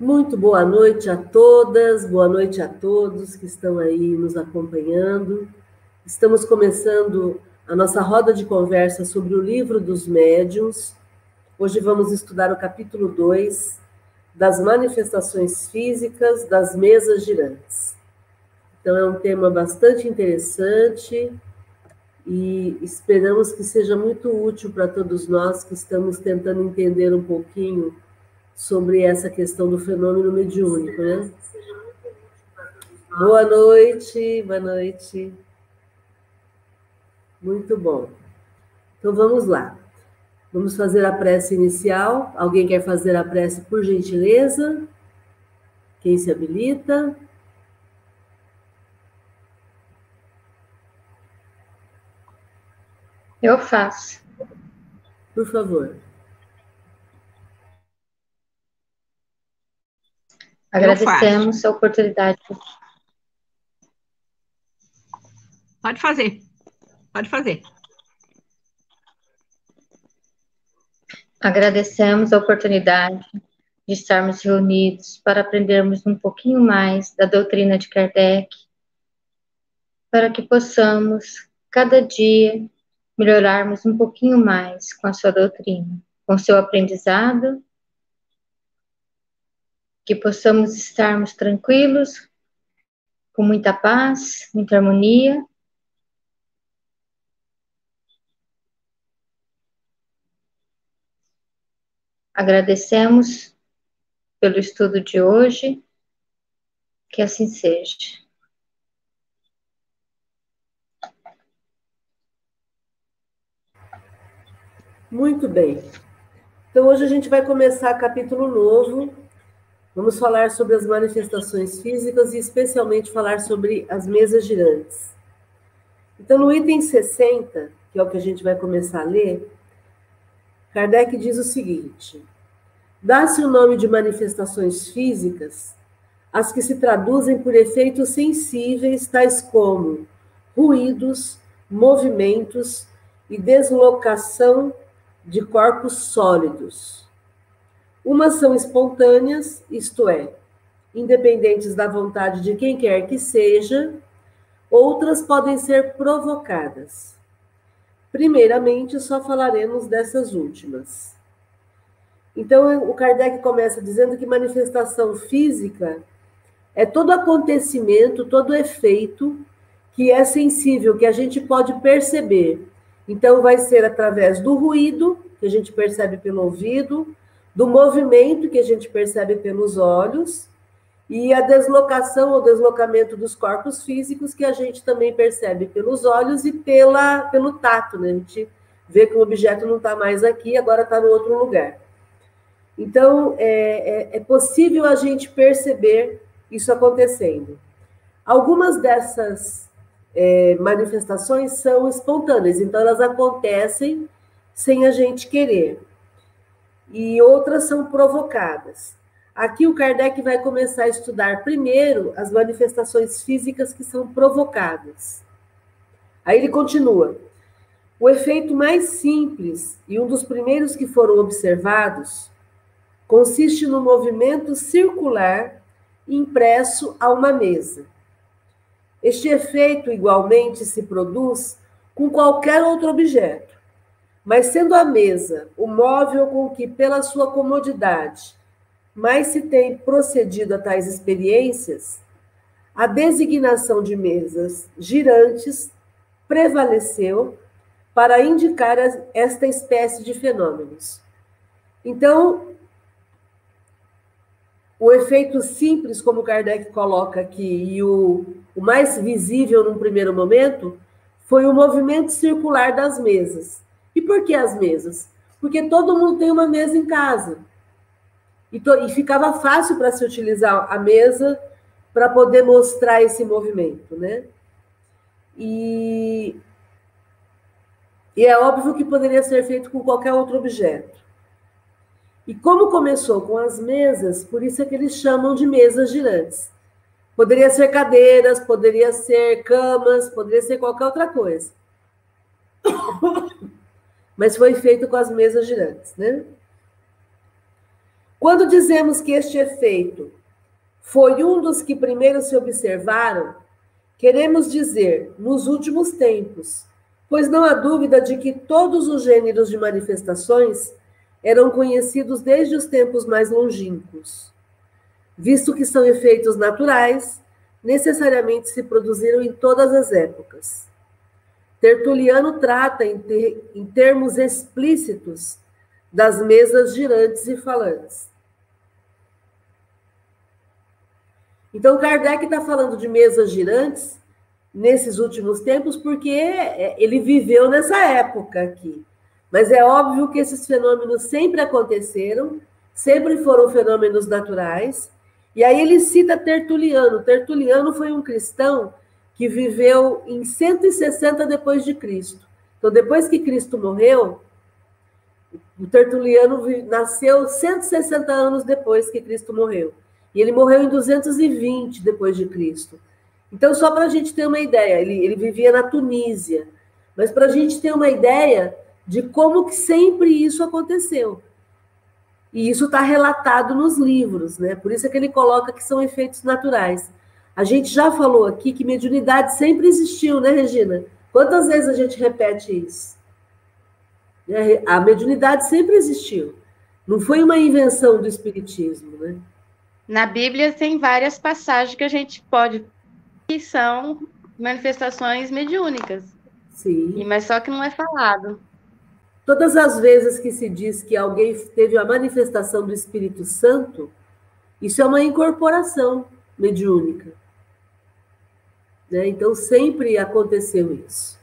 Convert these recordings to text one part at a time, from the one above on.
Muito boa noite a todas, boa noite a todos que estão aí nos acompanhando. Estamos começando a nossa roda de conversa sobre o livro dos médiuns. Hoje vamos estudar o capítulo 2 das manifestações físicas das mesas girantes. Então, é um tema bastante interessante e esperamos que seja muito útil para todos nós que estamos tentando entender um pouquinho sobre essa questão do fenômeno mediúnico, né? Boa noite, boa noite. Muito bom. Então vamos lá. Vamos fazer a prece inicial. Alguém quer fazer a prece por gentileza? Quem se habilita? Eu faço. Por favor. Agradecemos a oportunidade. Pode fazer. Pode fazer. Agradecemos a oportunidade de estarmos reunidos para aprendermos um pouquinho mais da doutrina de Kardec, para que possamos, cada dia, melhorarmos um pouquinho mais com a sua doutrina, com o seu aprendizado que possamos estarmos tranquilos, com muita paz, muita harmonia. Agradecemos pelo estudo de hoje, que assim seja. Muito bem. Então, hoje a gente vai começar capítulo novo, Vamos falar sobre as manifestações físicas e especialmente falar sobre as mesas girantes. Então, no item 60, que é o que a gente vai começar a ler, Kardec diz o seguinte: dá-se o nome de manifestações físicas as que se traduzem por efeitos sensíveis, tais como ruídos, movimentos e deslocação de corpos sólidos Umas são espontâneas, isto é, independentes da vontade de quem quer que seja, outras podem ser provocadas. Primeiramente, só falaremos dessas últimas. Então, o Kardec começa dizendo que manifestação física é todo acontecimento, todo efeito que é sensível, que a gente pode perceber. Então, vai ser através do ruído, que a gente percebe pelo ouvido, do movimento que a gente percebe pelos olhos e a deslocação ou deslocamento dos corpos físicos que a gente também percebe pelos olhos e pela, pelo tato, né? A gente vê que o objeto não está mais aqui, agora está no outro lugar. Então, é, é, é possível a gente perceber isso acontecendo. Algumas dessas é, manifestações são espontâneas, então elas acontecem sem a gente querer e outras são provocadas. Aqui o Kardec vai começar a estudar primeiro as manifestações físicas que são provocadas. Aí ele continua. O efeito mais simples e um dos primeiros que foram observados consiste no movimento circular impresso a uma mesa. Este efeito igualmente se produz com qualquer outro objeto mas sendo a mesa o móvel com que, pela sua comodidade, mais se tem procedido a tais experiências, a designação de mesas girantes prevaleceu para indicar esta espécie de fenômenos. Então, o efeito simples, como Kardec coloca aqui, e o, o mais visível num primeiro momento, foi o movimento circular das mesas. E por que as mesas? Porque todo mundo tem uma mesa em casa. E, to, e ficava fácil para se utilizar a mesa para poder mostrar esse movimento, né? E, e é óbvio que poderia ser feito com qualquer outro objeto. E como começou com as mesas, por isso é que eles chamam de mesas girantes. Poderia ser cadeiras, poderia ser camas, poderia ser qualquer outra coisa mas foi feito com as mesas girantes, né? Quando dizemos que este efeito foi um dos que primeiro se observaram, queremos dizer nos últimos tempos, pois não há dúvida de que todos os gêneros de manifestações eram conhecidos desde os tempos mais longínquos. Visto que são efeitos naturais, necessariamente se produziram em todas as épocas. Tertuliano trata em, ter, em termos explícitos das mesas girantes e falantes. Então, Kardec está falando de mesas girantes nesses últimos tempos porque é, ele viveu nessa época aqui. Mas é óbvio que esses fenômenos sempre aconteceram, sempre foram fenômenos naturais. E aí ele cita Tertuliano. Tertuliano foi um cristão que viveu em 160 depois de Cristo. Então, depois que Cristo morreu, o Tertuliano nasceu 160 anos depois que Cristo morreu. E ele morreu em 220 depois de Cristo. Então, só para a gente ter uma ideia, ele, ele vivia na Tunísia. Mas para a gente ter uma ideia de como que sempre isso aconteceu. E isso está relatado nos livros, né? Por isso é que ele coloca que são efeitos naturais. A gente já falou aqui que mediunidade sempre existiu, né, Regina? Quantas vezes a gente repete isso? Né, a mediunidade sempre existiu. Não foi uma invenção do Espiritismo, né? Na Bíblia tem várias passagens que a gente pode que são manifestações mediúnicas. Sim. Mas só que não é falado. Todas as vezes que se diz que alguém teve a manifestação do Espírito Santo, isso é uma incorporação mediúnica. Né? Então, sempre aconteceu isso.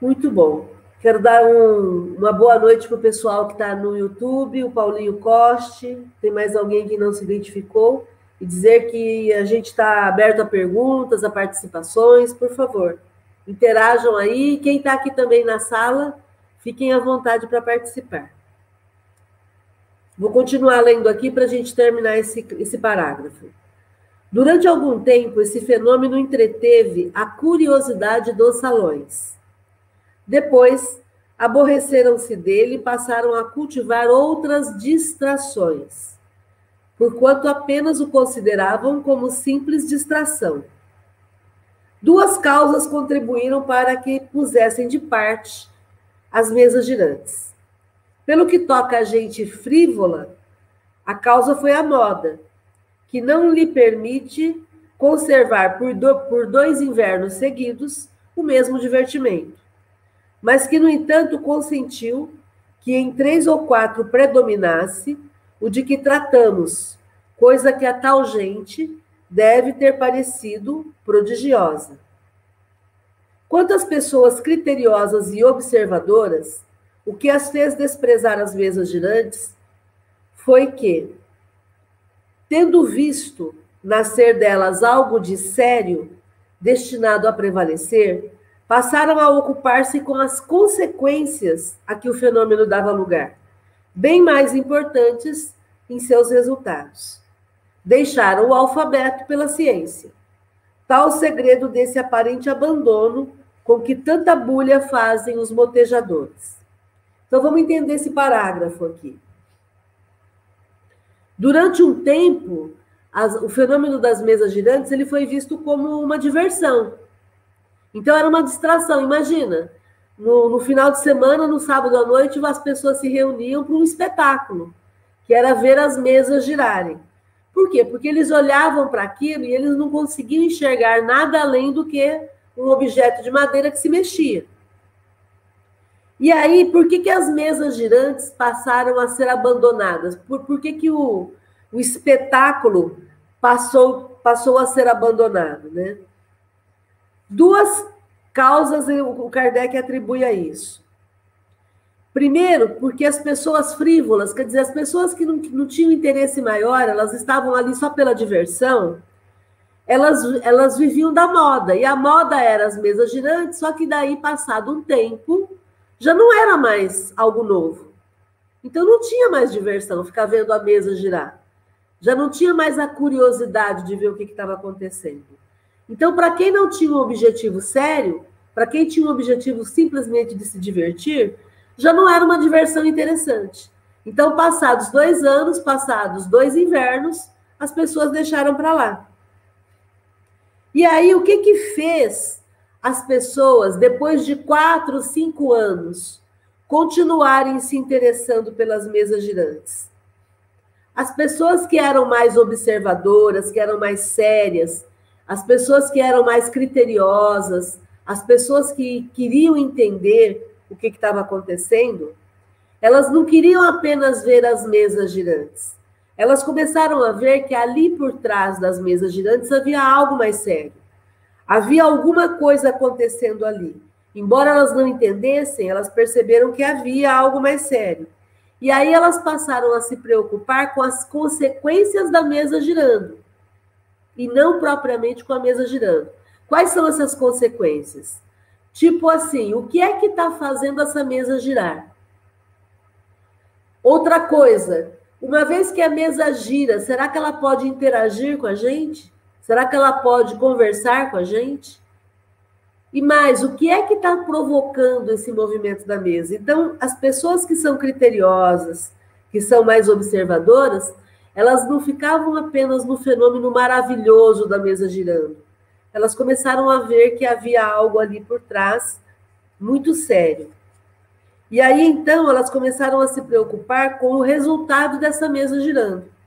Muito bom. Quero dar um, uma boa noite para o pessoal que está no YouTube, o Paulinho Coste. Tem mais alguém que não se identificou? E dizer que a gente está aberto a perguntas, a participações, por favor. Interajam aí. Quem está aqui também na sala, fiquem à vontade para participar. Vou continuar lendo aqui para a gente terminar esse, esse parágrafo. Durante algum tempo, esse fenômeno entreteve a curiosidade dos salões. Depois, aborreceram-se dele e passaram a cultivar outras distrações, porquanto apenas o consideravam como simples distração. Duas causas contribuíram para que pusessem de parte as mesas girantes. Pelo que toca a gente frívola, a causa foi a moda, que não lhe permite conservar por, do, por dois invernos seguidos o mesmo divertimento, mas que, no entanto, consentiu que em três ou quatro predominasse o de que tratamos, coisa que a tal gente deve ter parecido prodigiosa. Quanto às pessoas criteriosas e observadoras, o que as fez desprezar as mesas girantes foi que, Tendo visto nascer delas algo de sério, destinado a prevalecer, passaram a ocupar-se com as consequências a que o fenômeno dava lugar, bem mais importantes em seus resultados. Deixaram o alfabeto pela ciência. Tal o segredo desse aparente abandono com que tanta bulha fazem os motejadores. Então vamos entender esse parágrafo aqui. Durante um tempo, as, o fenômeno das mesas girantes ele foi visto como uma diversão. Então era uma distração. Imagina, no, no final de semana, no sábado à noite, as pessoas se reuniam para um espetáculo, que era ver as mesas girarem. Por quê? Porque eles olhavam para aquilo e eles não conseguiam enxergar nada além do que um objeto de madeira que se mexia. E aí, por que, que as mesas girantes passaram a ser abandonadas? Por, por que, que o, o espetáculo passou, passou a ser abandonado? Né? Duas causas o Kardec atribui a isso. Primeiro, porque as pessoas frívolas, quer dizer, as pessoas que não, não tinham interesse maior, elas estavam ali só pela diversão, elas, elas viviam da moda. E a moda era as mesas girantes, só que daí, passado um tempo, já não era mais algo novo. Então não tinha mais diversão ficar vendo a mesa girar. Já não tinha mais a curiosidade de ver o que estava acontecendo. Então, para quem não tinha um objetivo sério, para quem tinha um objetivo simplesmente de se divertir, já não era uma diversão interessante. Então, passados dois anos, passados dois invernos, as pessoas deixaram para lá. E aí, o que que fez as pessoas, depois de quatro, cinco anos, continuarem se interessando pelas mesas girantes? As pessoas que eram mais observadoras, que eram mais sérias, as pessoas que eram mais criteriosas, as pessoas que queriam entender o que estava acontecendo, elas não queriam apenas ver as mesas girantes. Elas começaram a ver que ali por trás das mesas girantes havia algo mais sério. Havia alguma coisa acontecendo ali. Embora elas não entendessem, elas perceberam que havia algo mais sério. E aí elas passaram a se preocupar com as consequências da mesa girando, e não propriamente com a mesa girando. Quais são essas consequências? Tipo assim, o que é que está fazendo essa mesa girar? Outra coisa, uma vez que a mesa gira, será que ela pode interagir com a gente? Será que ela pode conversar com a gente? E mais, o que é que está provocando esse movimento da mesa? Então, as pessoas que são criteriosas, que são mais observadoras, elas não ficavam apenas no fenômeno maravilhoso da mesa girando. Elas começaram a ver que havia algo ali por trás muito sério. E aí, então, elas começaram a se preocupar com o resultado dessa mesa girando.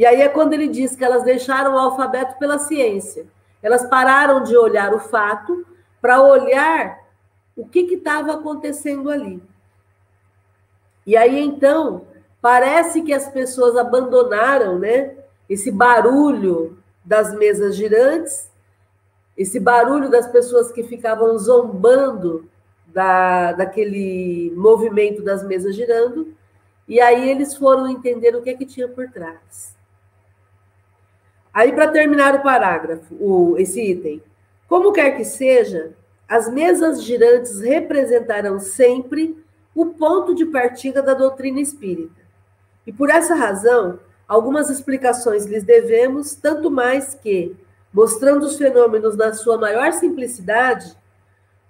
E aí é quando ele diz que elas deixaram o alfabeto pela ciência. Elas pararam de olhar o fato para olhar o que estava acontecendo ali. E aí, então, parece que as pessoas abandonaram né, esse barulho das mesas girantes, esse barulho das pessoas que ficavam zombando da, daquele movimento das mesas girando, e aí eles foram entender o que é que tinha por trás. Aí, para terminar o parágrafo, o, esse item, como quer que seja, as mesas girantes representarão sempre o ponto de partida da doutrina espírita. E por essa razão, algumas explicações lhes devemos, tanto mais que, mostrando os fenômenos na sua maior simplicidade,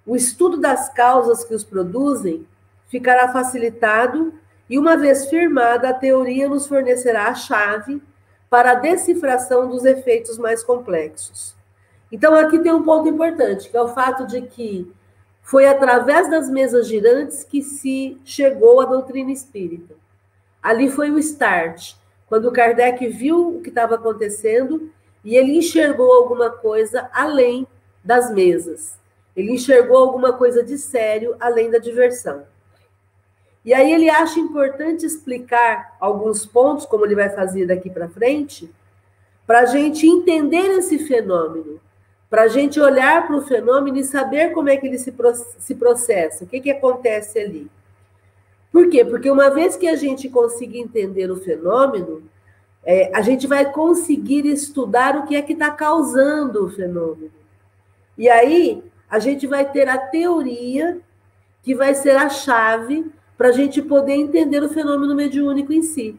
o estudo das causas que os produzem ficará facilitado e, uma vez firmada, a teoria nos fornecerá a chave para a decifração dos efeitos mais complexos. Então, aqui tem um ponto importante, que é o fato de que foi através das mesas girantes que se chegou à doutrina espírita. Ali foi o start, quando Kardec viu o que estava acontecendo e ele enxergou alguma coisa além das mesas. Ele enxergou alguma coisa de sério além da diversão. E aí ele acha importante explicar alguns pontos, como ele vai fazer daqui para frente, para a gente entender esse fenômeno, para a gente olhar para o fenômeno e saber como é que ele se, se processa, o que, que acontece ali. Por quê? Porque uma vez que a gente conseguir entender o fenômeno, é, a gente vai conseguir estudar o que é que está causando o fenômeno. E aí, a gente vai ter a teoria que vai ser a chave para a gente poder entender o fenômeno mediúnico em si.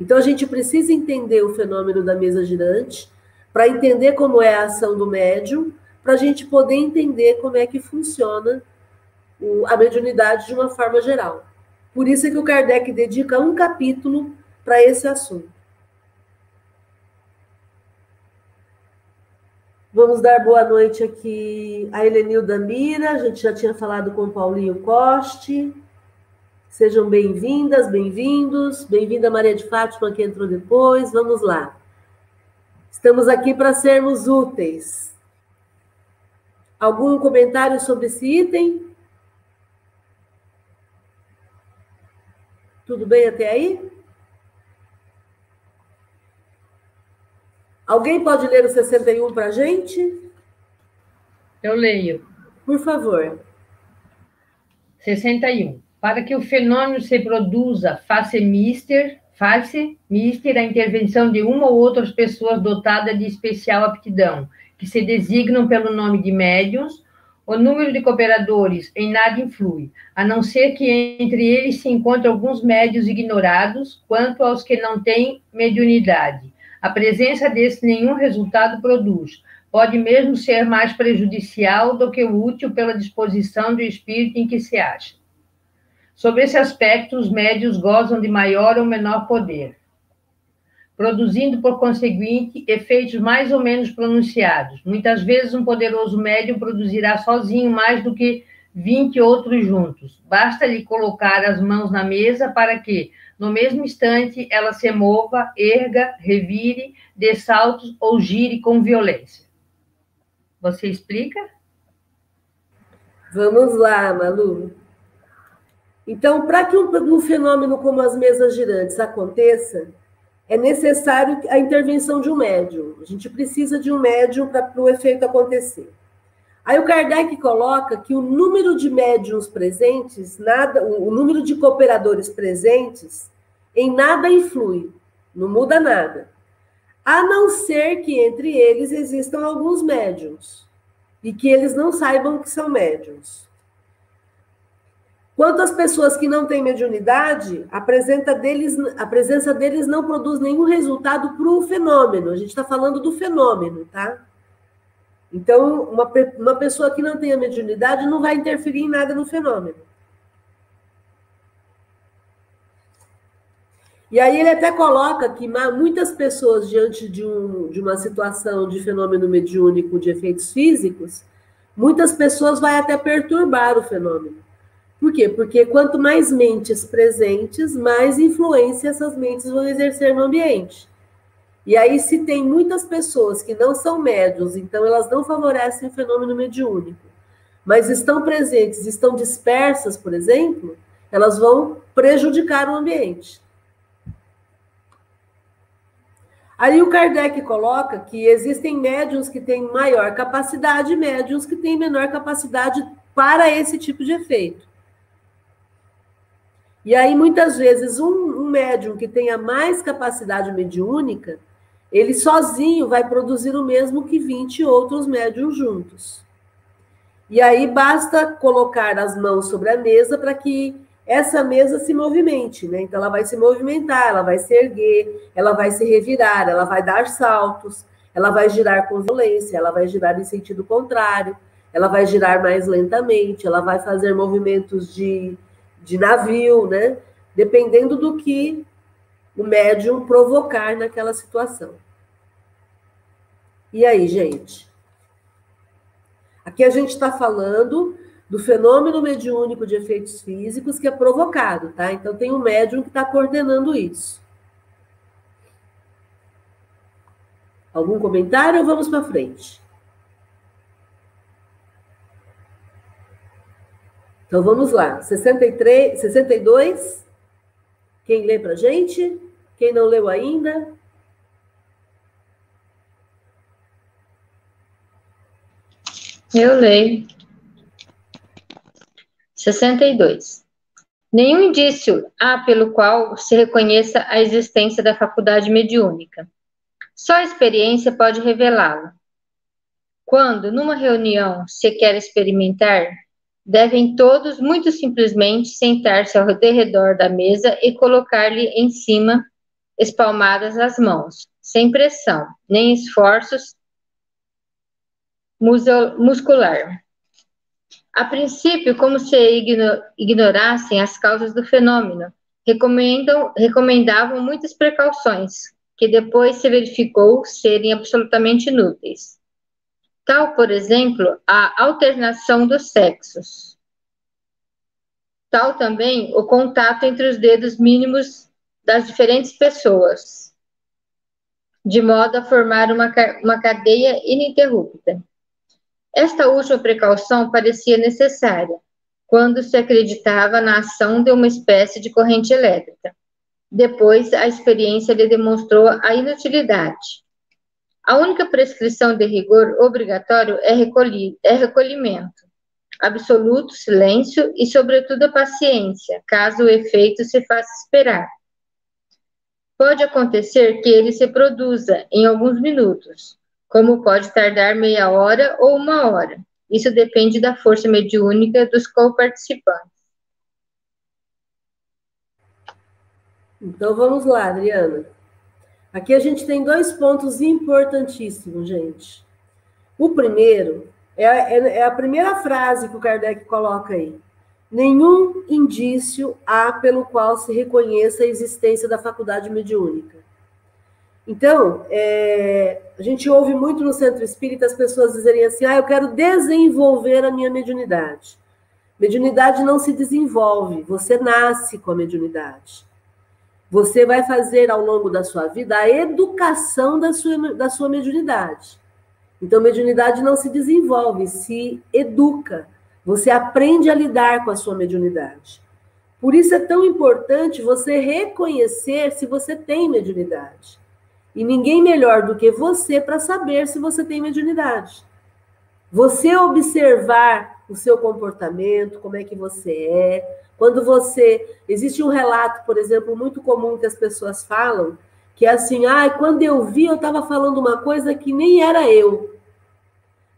Então, a gente precisa entender o fenômeno da mesa girante, para entender como é a ação do médium, para a gente poder entender como é que funciona a mediunidade de uma forma geral. Por isso é que o Kardec dedica um capítulo para esse assunto. Vamos dar boa noite aqui a Helenilda Mira, a gente já tinha falado com o Paulinho Coste. Sejam bem-vindas, bem-vindos. Bem-vinda Maria de Fátima, que entrou depois. Vamos lá. Estamos aqui para sermos úteis. Algum comentário sobre esse item? Tudo bem até aí? Alguém pode ler o 61 para a gente? Eu leio. Por favor. 61. Para que o fenômeno se produza, faça mister, faça mister a intervenção de uma ou outras pessoas dotadas de especial aptidão, que se designam pelo nome de médiums, o número de cooperadores em nada influi, a não ser que entre eles se encontrem alguns médios ignorados quanto aos que não têm mediunidade a presença desse nenhum resultado produz. Pode mesmo ser mais prejudicial do que útil pela disposição do espírito em que se acha. Sob esse aspecto, os médios gozam de maior ou menor poder, produzindo, por conseguinte, efeitos mais ou menos pronunciados. Muitas vezes, um poderoso médium produzirá sozinho mais do que 20 outros juntos. Basta-lhe colocar as mãos na mesa para que, no mesmo instante, ela se mova, erga, revire, dê saltos ou gire com violência. Você explica? Vamos lá, Malu. Então, para que um, um, fenômeno como as mesas girantes aconteça, é necessário a intervenção de um médium. A gente precisa de um médium para o efeito acontecer. Aí o Kardec coloca que o número de médiums presentes, nada, o número de cooperadores presentes, em nada influi, não muda nada. A não ser que entre eles existam alguns médiums e que eles não saibam que são médiums. Quanto às pessoas que não têm mediunidade, a presença deles, a presença deles não produz nenhum resultado para o fenômeno. A gente está falando do fenômeno, tá? Então, uma, uma pessoa que não tem a mediunidade não vai interferir em nada no fenômeno. E aí ele até coloca que muitas pessoas, diante de, um, de uma situação de fenômeno mediúnico de efeitos físicos, muitas pessoas vai até perturbar o fenômeno. Por quê? Porque quanto mais mentes presentes, mais influência essas mentes vão exercer no ambiente. E aí, se tem muitas pessoas que não são médios, então elas não favorecem o fenômeno mediúnico, mas estão presentes, estão dispersas, por exemplo, elas vão prejudicar o ambiente. Aí o Kardec coloca que existem médiums que têm maior capacidade e médiums que têm menor capacidade para esse tipo de efeito. E aí, muitas vezes, um, um médium que tenha mais capacidade mediúnica, ele sozinho vai produzir o mesmo que 20 outros médiums juntos. E aí basta colocar as mãos sobre a mesa para que essa mesa se movimente, né? Então ela vai se movimentar, ela vai se erguer, ela vai se revirar, ela vai dar saltos, ela vai girar com violência, ela vai girar em sentido contrário, ela vai girar mais lentamente, ela vai fazer movimentos de de navio, né? Dependendo do que o médium provocar naquela situação. E aí, gente? Aqui a gente está falando do fenômeno mediúnico de efeitos físicos que é provocado, tá? Então tem um médium que está coordenando isso. Algum comentário ou vamos para frente? Então vamos lá. 63, 62. Quem lê para gente? Quem não leu ainda? Eu leio. 62. Nenhum indício há pelo qual se reconheça a existência da faculdade mediúnica. Só a experiência pode revelá-la. Quando, numa reunião, se quer experimentar devem todos muito simplesmente sentar-se ao redor da mesa e colocar-lhe em cima espalmadas as mãos, sem pressão, nem esforços muscular. A princípio, como se ignorassem as causas do fenômeno, recomendavam muitas precauções, que depois se verificou serem absolutamente inúteis tal, por exemplo, a alternação dos sexos. Tal também o contato entre os dedos mínimos das diferentes pessoas, de modo a formar uma, uma cadeia ininterrupta. Esta última precaução parecia necessária quando se acreditava na ação de uma espécie de corrente elétrica. Depois, a experiência lhe demonstrou a inutilidade. A única prescrição de rigor obrigatório é, recolhi, é recolhimento, absoluto silêncio e, sobretudo, a paciência, caso o efeito se faça esperar. Pode acontecer que ele se produza em alguns minutos, como pode tardar meia hora ou uma hora. Isso depende da força mediúnica dos co-participantes. Então vamos lá, Adriana. Aqui a gente tem dois pontos importantíssimos, gente. O primeiro é, é, é a primeira frase que o Kardec coloca aí. Nenhum indício há pelo qual se reconheça a existência da faculdade mediúnica. Então, é, a gente ouve muito no centro espírita as pessoas dizerem assim: ah, eu quero desenvolver a minha mediunidade. Mediunidade não se desenvolve, você nasce com a mediunidade. Você vai fazer ao longo da sua vida a educação da sua, da sua mediunidade. Então, mediunidade não se desenvolve, se educa. Você aprende a lidar com a sua mediunidade. Por isso é tão importante você reconhecer se você tem mediunidade. E ninguém melhor do que você para saber se você tem mediunidade. Você observar o seu comportamento, como é que você é. Quando você. Existe um relato, por exemplo, muito comum que as pessoas falam, que é assim: ah, quando eu vi, eu estava falando uma coisa que nem era eu.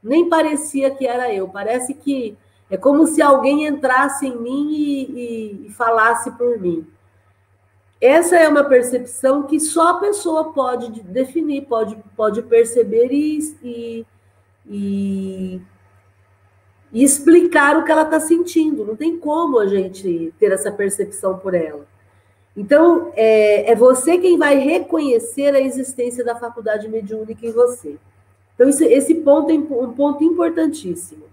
Nem parecia que era eu. Parece que é como se alguém entrasse em mim e, e, e falasse por mim. Essa é uma percepção que só a pessoa pode definir, pode, pode perceber e, e, e, explicar o que ela está sentindo. Não tem como a gente ter essa percepção por ela. Então, é, é você quem vai reconhecer a existência da faculdade mediúnica em você. Então, isso, esse ponto é um ponto importantíssimo.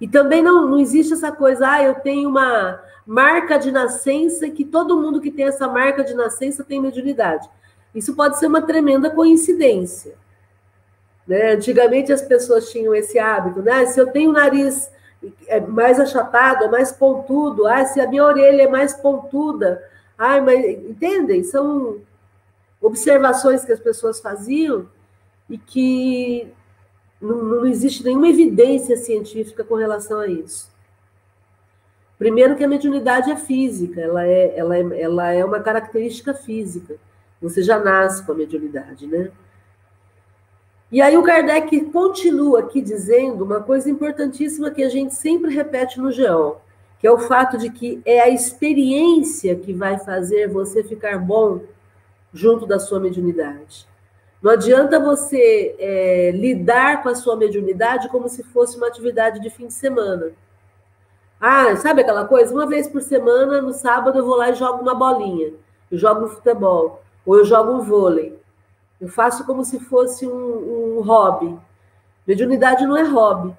E também não, não existe essa coisa, ah, eu tenho uma marca de nascença que todo mundo que tem essa marca de nascença tem mediunidade. Isso pode ser uma tremenda coincidência. Né? Antigamente as pessoas tinham esse hábito, né? Se eu tenho o nariz é mais achatado, é mais pontudo, ah, se a minha orelha é mais pontuda, ai, mas entendem? São observações que as pessoas faziam e que não, não existe nenhuma evidência científica com relação a isso. Primeiro que a mediunidade é física, ela é, ela é, ela é uma característica física. Você já nasce com a mediunidade, né? E aí o Kardec continua aqui dizendo uma coisa importantíssima que a gente sempre repete no GEOL, que é o fato de que é a experiência que vai fazer você ficar bom junto da sua mediunidade. Não adianta você é, lidar com a sua mediunidade como se fosse uma atividade de fim de semana. Ah, sabe aquela coisa? Uma vez por semana, no sábado, eu vou lá e jogo uma bolinha. Eu jogo um futebol. Ou eu jogo um vôlei. Eu faço como se fosse um, um hobby. Mediunidade não é hobby.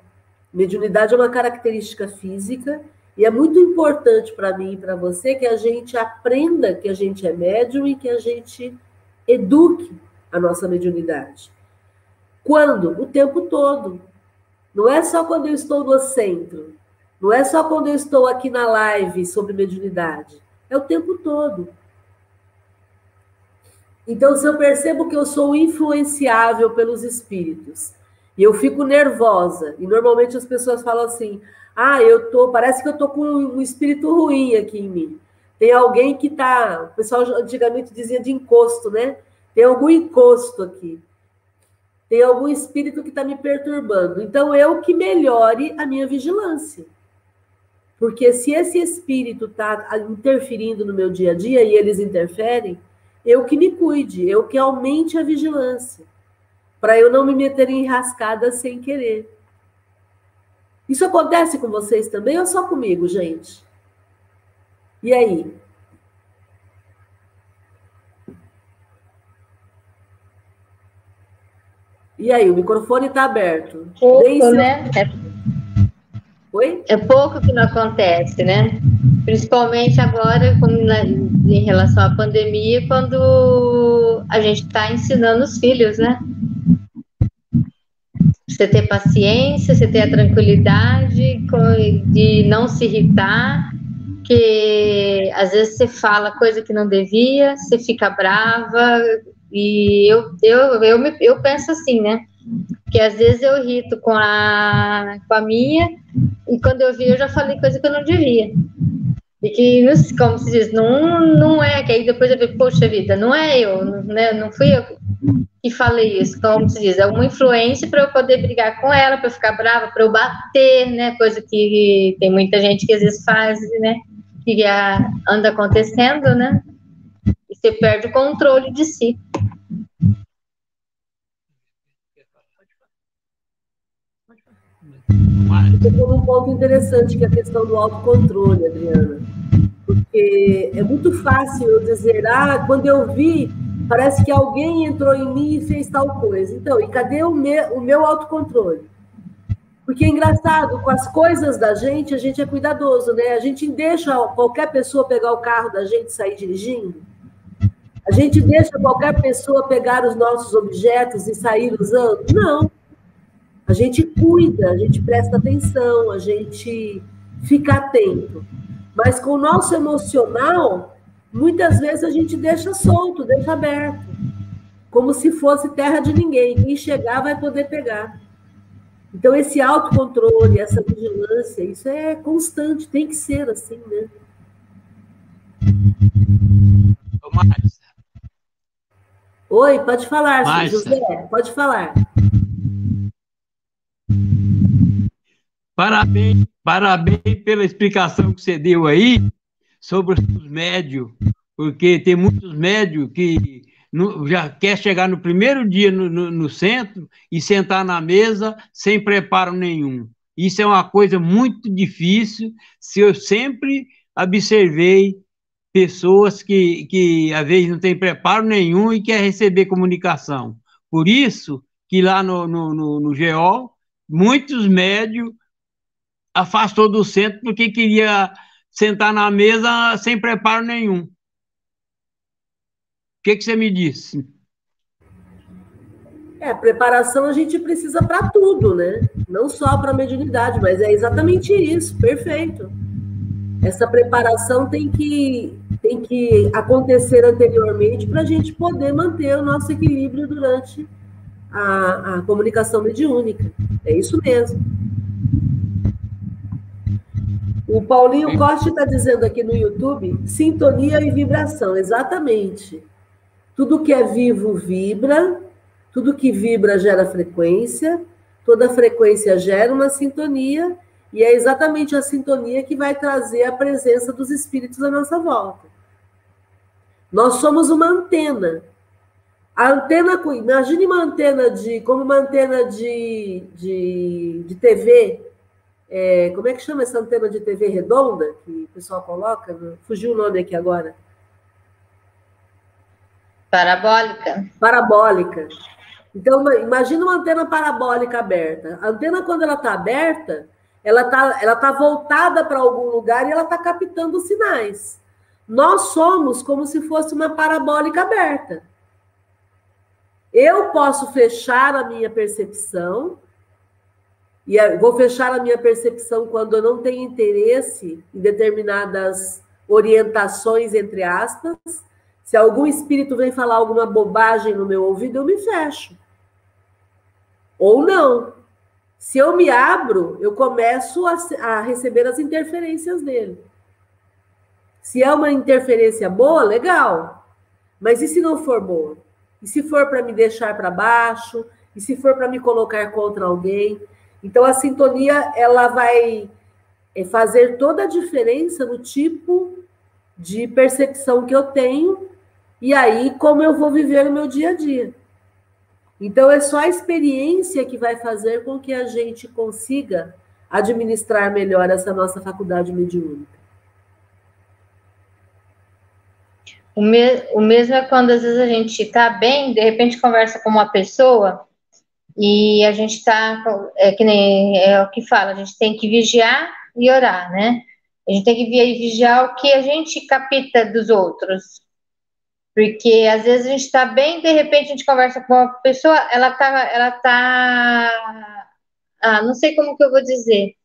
Mediunidade é uma característica física e é muito importante para mim e para você que a gente aprenda que a gente é médium e que a gente eduque a nossa mediunidade. Quando? O tempo todo. Não é só quando eu estou no centro. Não é só quando eu estou aqui na live sobre mediunidade. É o tempo todo. Então, se eu percebo que eu sou influenciável pelos espíritos e eu fico nervosa, e normalmente as pessoas falam assim: ah, eu tô, parece que eu tô com um espírito ruim aqui em mim. Tem alguém que tá, o pessoal antigamente dizia de encosto, né? Tem algum encosto aqui. Tem algum espírito que está me perturbando. Então, eu que melhore a minha vigilância. Porque se esse espírito está interferindo no meu dia a dia e eles interferem, eu que me cuide, eu que aumente a vigilância, para eu não me meter em rascadas sem querer. Isso acontece com vocês também ou só comigo, gente? E aí? E aí, o microfone está aberto. Pouco, né? É... Oi? É pouco que não acontece, né? Principalmente agora, na, em relação à pandemia, quando a gente está ensinando os filhos, né? Você ter paciência, você ter a tranquilidade de não se irritar, que às vezes você fala coisa que não devia, você fica brava, e eu, eu, eu, me, eu penso assim, né? Que às vezes eu irrito com a, com a minha, e quando eu vi, eu já falei coisa que eu não devia. E que, como se diz, não, não é, que aí depois eu vejo, poxa vida, não é eu, né? Não fui eu que falei isso, como se diz, é uma influência para eu poder brigar com ela, para ficar brava, para eu bater, né? Coisa que tem muita gente que às vezes faz, né? Que anda acontecendo, né? E você perde o controle de si. Você falou um ponto interessante, que é a questão do autocontrole, Adriana. Porque é muito fácil eu dizer, ah, quando eu vi, parece que alguém entrou em mim e fez tal coisa. Então, e cadê o meu, o meu autocontrole? Porque é engraçado, com as coisas da gente, a gente é cuidadoso, né? A gente deixa qualquer pessoa pegar o carro da gente e sair dirigindo. A gente deixa qualquer pessoa pegar os nossos objetos e sair usando. Não. A gente cuida, a gente presta atenção, a gente fica atento. Mas com o nosso emocional, muitas vezes a gente deixa solto, deixa aberto. Como se fosse terra de ninguém. Quem chegar vai poder pegar. Então, esse autocontrole, essa vigilância, isso é constante, tem que ser assim, né? Oi, pode falar, Márcia. José, pode falar. Parabéns, parabéns pela explicação que você deu aí sobre os médios, porque tem muitos médios que no, já quer chegar no primeiro dia no, no, no, centro e sentar na mesa sem preparo nenhum. Isso é uma coisa muito difícil. Se eu sempre observei pessoas que, que às vezes não têm preparo nenhum e quer receber comunicação. Por isso que lá no, no, no, no muitos médios afastou do centro porque queria sentar na mesa sem preparo nenhum. O que, que você me disse? É, preparação a gente precisa para tudo, né? Não só para mediunidade, mas é exatamente isso, perfeito. Essa preparação tem que, tem que acontecer anteriormente para a gente poder manter o nosso equilíbrio durante a, a comunicação mediúnica. É isso mesmo. O Paulinho Costa está dizendo aqui no YouTube: sintonia e vibração, exatamente. Tudo que é vivo vibra, tudo que vibra gera frequência, toda frequência gera uma sintonia, e é exatamente a sintonia que vai trazer a presença dos espíritos à nossa volta. Nós somos uma antena. A antena, imagine uma antena de, como uma antena de, de, de TV, é, como é que chama essa antena de TV redonda que o pessoal coloca? Fugiu o nome aqui agora. Parabólica. Parabólica. Então, imagina uma antena parabólica aberta. A antena, quando ela está aberta, ela está ela tá voltada para algum lugar e ela está captando sinais. Nós somos como se fosse uma parabólica aberta. Eu posso fechar a minha percepção e vou fechar a minha percepção quando eu não tenho interesse em determinadas orientações, entre aspas. Se algum espírito vem falar alguma bobagem no meu ouvido, eu me fecho. Ou não. Se eu me abro, eu começo a, a receber as interferências dele. Se é uma interferência boa, legal. Mas e se não for boa? E se for para me deixar para baixo? E se for para me colocar contra alguém? Então, a sintonia ela vai é, fazer toda a diferença no tipo de percepção que eu tenho e aí como eu vou viver o meu dia a dia. Então, é só a experiência que vai fazer com que a gente consiga administrar melhor essa nossa faculdade mediúnica. O, me o mesmo é quando às vezes a gente está bem, de repente conversa com uma pessoa e a gente está, é que nem é o que fala, a gente tem que vigiar e orar, né? A gente tem que vigiar o que a gente capta dos outros. Porque às vezes a gente está bem, de repente a gente conversa com uma pessoa, ela tá, ela tá, ah, não sei como que eu vou dizer,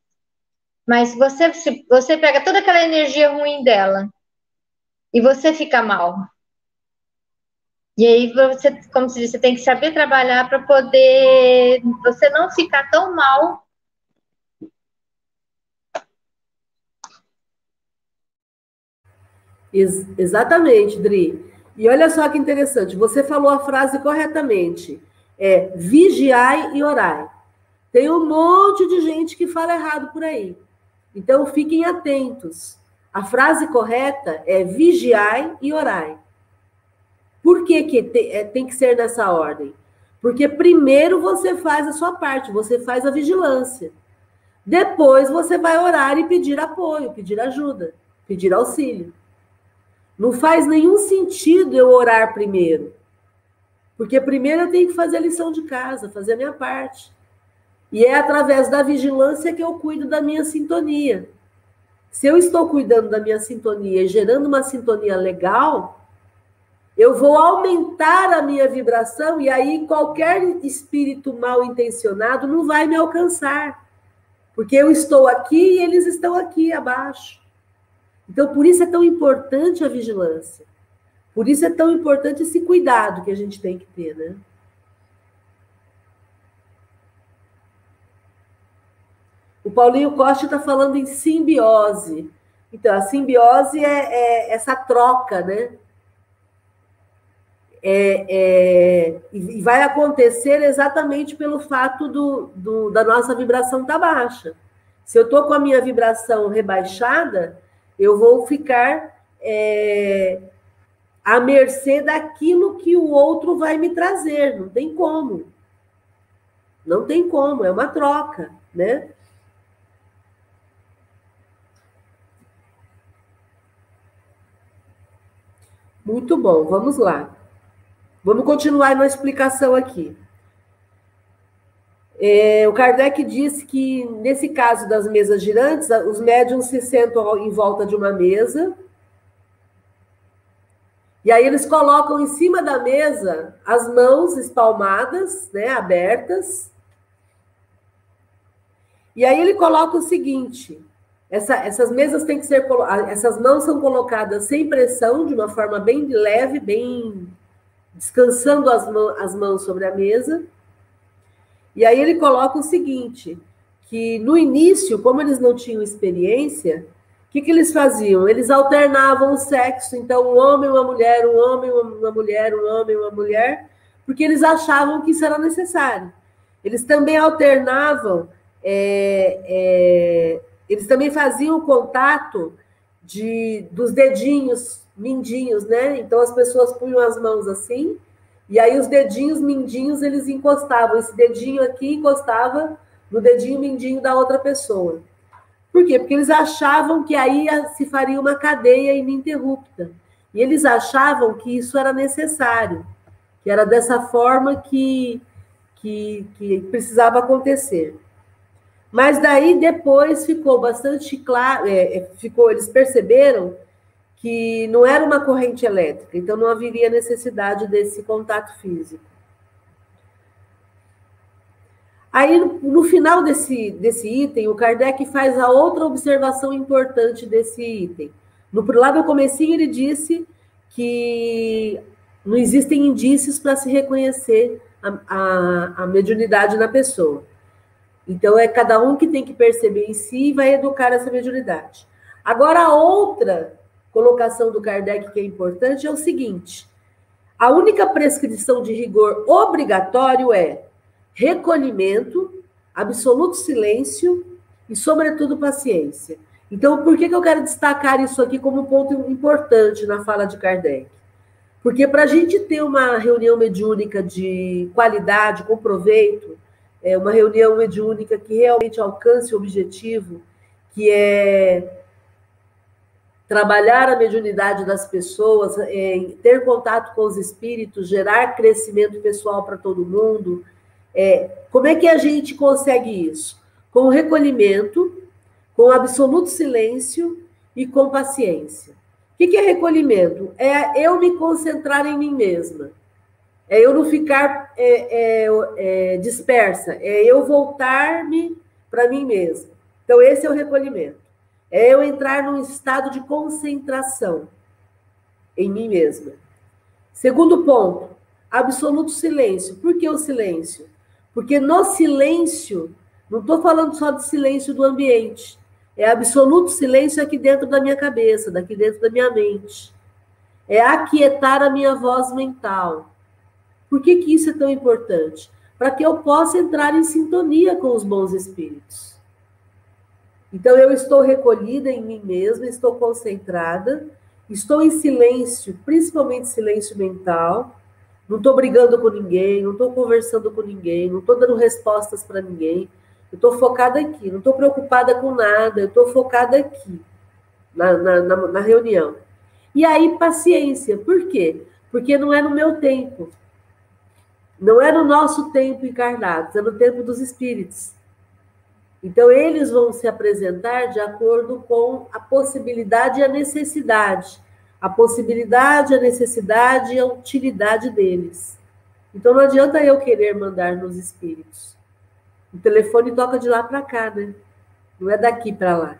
mas você, você pega toda aquela energia ruim dela e você fica mal. E aí você, como se diz, você tem que saber trabalhar para poder você não ficar tão mal. Ex exatamente, Dri. E olha só que interessante, você falou a frase corretamente. É vigiai e orai. Tem um monte de gente que fala errado por aí. Então fiquem atentos. A frase correta é vigiai e orai. Por que, que tem, é, tem que ser dessa ordem? Porque primeiro você faz a sua parte, você faz a vigilância. Depois você vai orar e pedir apoio, pedir ajuda, pedir auxílio. Não faz nenhum sentido eu orar primeiro. Porque primeiro eu tenho que fazer a lição de casa, fazer a minha parte. E é através da vigilância que eu cuido da minha sintonia. Se eu estou cuidando da minha sintonia e gerando uma sintonia legal, eu vou aumentar a minha vibração e aí qualquer espírito mal intencionado não vai me alcançar. Porque eu estou aqui e eles estão aqui abaixo. Então, por isso é tão importante a vigilância. Por isso é tão importante esse cuidado que a gente tem que ter, né? O Paulinho Costa está falando em simbiose. Então, a simbiose é, é essa troca, né? É, é, e vai acontecer exatamente pelo fato do, do da nossa vibração estar tá baixa. Se eu estou com a minha vibração rebaixada, eu vou ficar é, à mercê daquilo que o outro vai me trazer. Não tem como. Não tem como, é uma troca, né? Muito bom, vamos lá. Vamos continuar na explicação aqui. É, o Kardec disse que, nesse caso das mesas girantes, os médiums se sentam em volta de uma mesa. E aí eles colocam em cima da mesa as mãos espalmadas, né, abertas. E aí ele coloca o seguinte: essa, essas mesas têm que ser. Essas mãos são colocadas sem pressão, de uma forma bem leve, bem descansando as, mãos, as mãos sobre a mesa. E aí ele coloca o seguinte: que no início, como eles não tinham experiência, o que, que eles faziam? Eles alternavam o sexo, então um homem, uma mulher, um homem, uma mulher, um homem, uma mulher, porque eles achavam que isso era necessário. Eles também alternavam é, é, eles também faziam o contato de, dos dedinhos mindinhos, né? Então as pessoas punham as mãos assim, e aí os dedinhos mindinhos eles encostavam. Esse dedinho aqui encostava no dedinho mindinho da outra pessoa. Por quê? Porque eles achavam que aí se faria uma cadeia ininterrupta. E eles achavam que isso era necessário, que era dessa forma que, que, que precisava acontecer. Mas daí depois ficou bastante claro, é, é, ficou, eles perceberam que não era uma corrente elétrica, então não haveria necessidade desse contato físico. Aí, no final desse, desse item, o Kardec faz a outra observação importante desse item. No, lá no comecinho, ele disse que não existem indícios para se reconhecer a, a, a mediunidade na pessoa. Então, é cada um que tem que perceber em si e vai educar essa mediunidade. Agora, a outra colocação do Kardec que é importante é o seguinte: a única prescrição de rigor obrigatório é recolhimento, absoluto silêncio e, sobretudo, paciência. Então, por que, que eu quero destacar isso aqui como um ponto importante na fala de Kardec? Porque para a gente ter uma reunião mediúnica de qualidade, com proveito, é uma reunião mediúnica que realmente alcance o objetivo, que é trabalhar a mediunidade das pessoas, é, ter contato com os espíritos, gerar crescimento pessoal para todo mundo. É, como é que a gente consegue isso? Com recolhimento, com absoluto silêncio e com paciência. O que é recolhimento? É eu me concentrar em mim mesma. É eu não ficar é, é, é, dispersa, é eu voltar-me para mim mesma. Então, esse é o recolhimento. É eu entrar num estado de concentração em mim mesma. Segundo ponto, absoluto silêncio. Por que o silêncio? Porque no silêncio, não estou falando só de silêncio do ambiente, é absoluto silêncio aqui dentro da minha cabeça, daqui dentro da minha mente. É aquietar a minha voz mental por que, que isso é tão importante? Para que eu possa entrar em sintonia com os bons espíritos. Então, eu estou recolhida em mim mesma, estou concentrada, estou em silêncio, principalmente silêncio mental, não estou brigando com ninguém, não estou conversando com ninguém, não estou dando respostas para ninguém. Eu estou focada aqui, não estou preocupada com nada, eu estou focada aqui, na, na, na, na reunião. E aí, paciência. Por quê? Porque não é no meu tempo. Não é no nosso tempo encarnados, é no tempo dos espíritos. Então, eles vão se apresentar de acordo com a possibilidade e a necessidade. A possibilidade, a necessidade e a utilidade deles. Então, não adianta eu querer mandar nos espíritos. O telefone toca de lá para cá, né? Não é daqui para lá.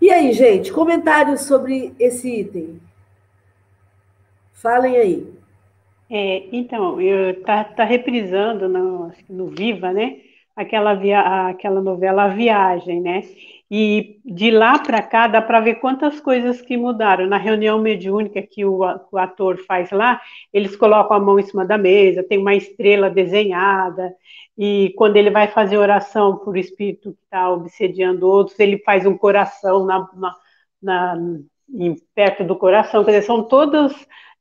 E aí, gente, comentários sobre esse item? Falem aí. É, então, eu tá, tá reprisando no, no Viva, né? Aquela, via, aquela novela A Viagem, né? E de lá para cá dá para ver quantas coisas que mudaram. Na reunião mediúnica que o, o, ator faz lá, eles colocam a mão em cima da mesa, tem uma estrela desenhada, e quando ele vai fazer oração por espírito que está obsediando outros, ele faz um coração na, na, na perto do coração. Quer dizer, são todas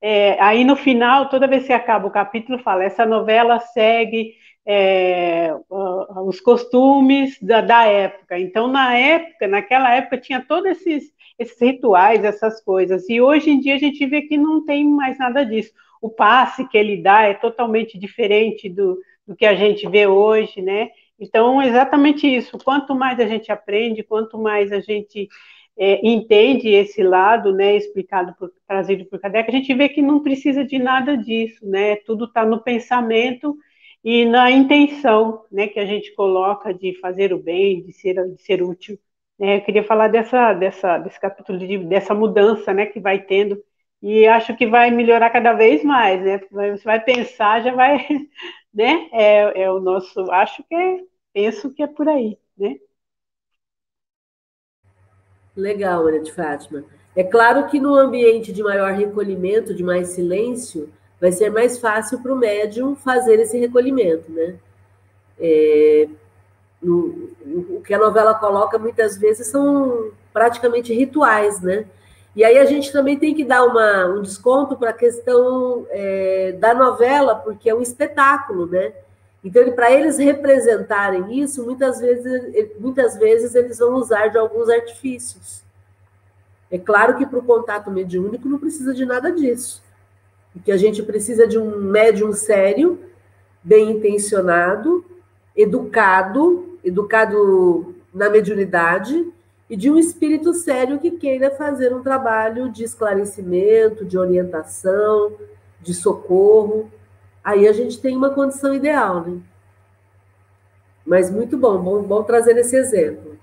é, aí no final, toda vez que acaba o capítulo, fala: essa novela segue é, os costumes da, da, época. Então, na época, naquela época, tinha todos esses, esses rituais, essas coisas. E hoje em dia a gente vê que não tem mais nada disso. O passe que ele dá é totalmente diferente do, do que a gente vê hoje, né? Então, exatamente isso. Quanto mais a gente aprende, quanto mais a gente é, entende esse lado, né, explicado, por, trazido por Kardec, a gente vê que não precisa de nada disso, né, tudo está no pensamento e na intenção, né, que a gente coloca de fazer o bem, de ser, de ser útil. Né, eu queria falar dessa, dessa, desse capítulo, de, dessa mudança, né, que vai tendo, e acho que vai melhorar cada vez mais, né, você vai pensar, já vai, né, é, é o nosso, acho que é, penso que é por aí, né. Legal, Maria de Fátima. É claro que no ambiente de maior recolhimento, de mais silêncio, vai ser mais fácil para o médium fazer esse recolhimento, né? É, no, o que a novela coloca muitas vezes são praticamente rituais, né? E aí a gente também tem que dar uma, um desconto para a questão é, da novela, porque é um espetáculo, né? Então, para eles representarem isso, muitas vezes, muitas vezes eles vão usar de alguns artifícios. É claro que para o contato mediúnico não precisa de nada disso. O que a gente precisa de um médium sério, bem intencionado, educado, educado na mediunidade, e de um espírito sério que queira fazer um trabalho de esclarecimento, de orientação, de socorro aí a gente tem uma condição ideal, né? Mas muito bom, bom, bom trazer esse exemplo.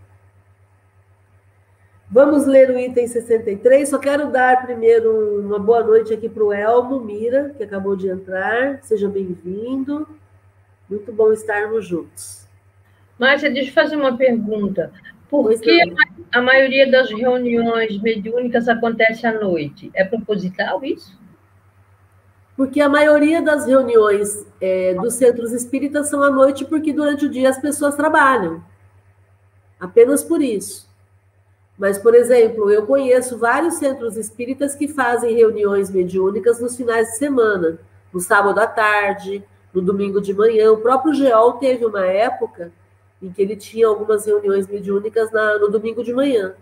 Vamos ler o item 63. Só quero dar primeiro uma boa noite aqui para o Elmo Mira, que acabou de entrar. Seja bem-vindo. Muito bom estarmos juntos. Márcia, deixa eu fazer uma pergunta. Por pois que não. a maioria das reuniões mediúnicas acontece à noite? É proposital isso? Porque a maioria das reuniões é, dos centros espíritas são à noite, porque durante o dia as pessoas trabalham. Apenas por isso. Mas, por exemplo, eu conheço vários centros espíritas que fazem reuniões mediúnicas nos finais de semana, no sábado à tarde, no domingo de manhã. O próprio Geol teve uma época em que ele tinha algumas reuniões mediúnicas na, no domingo de manhã.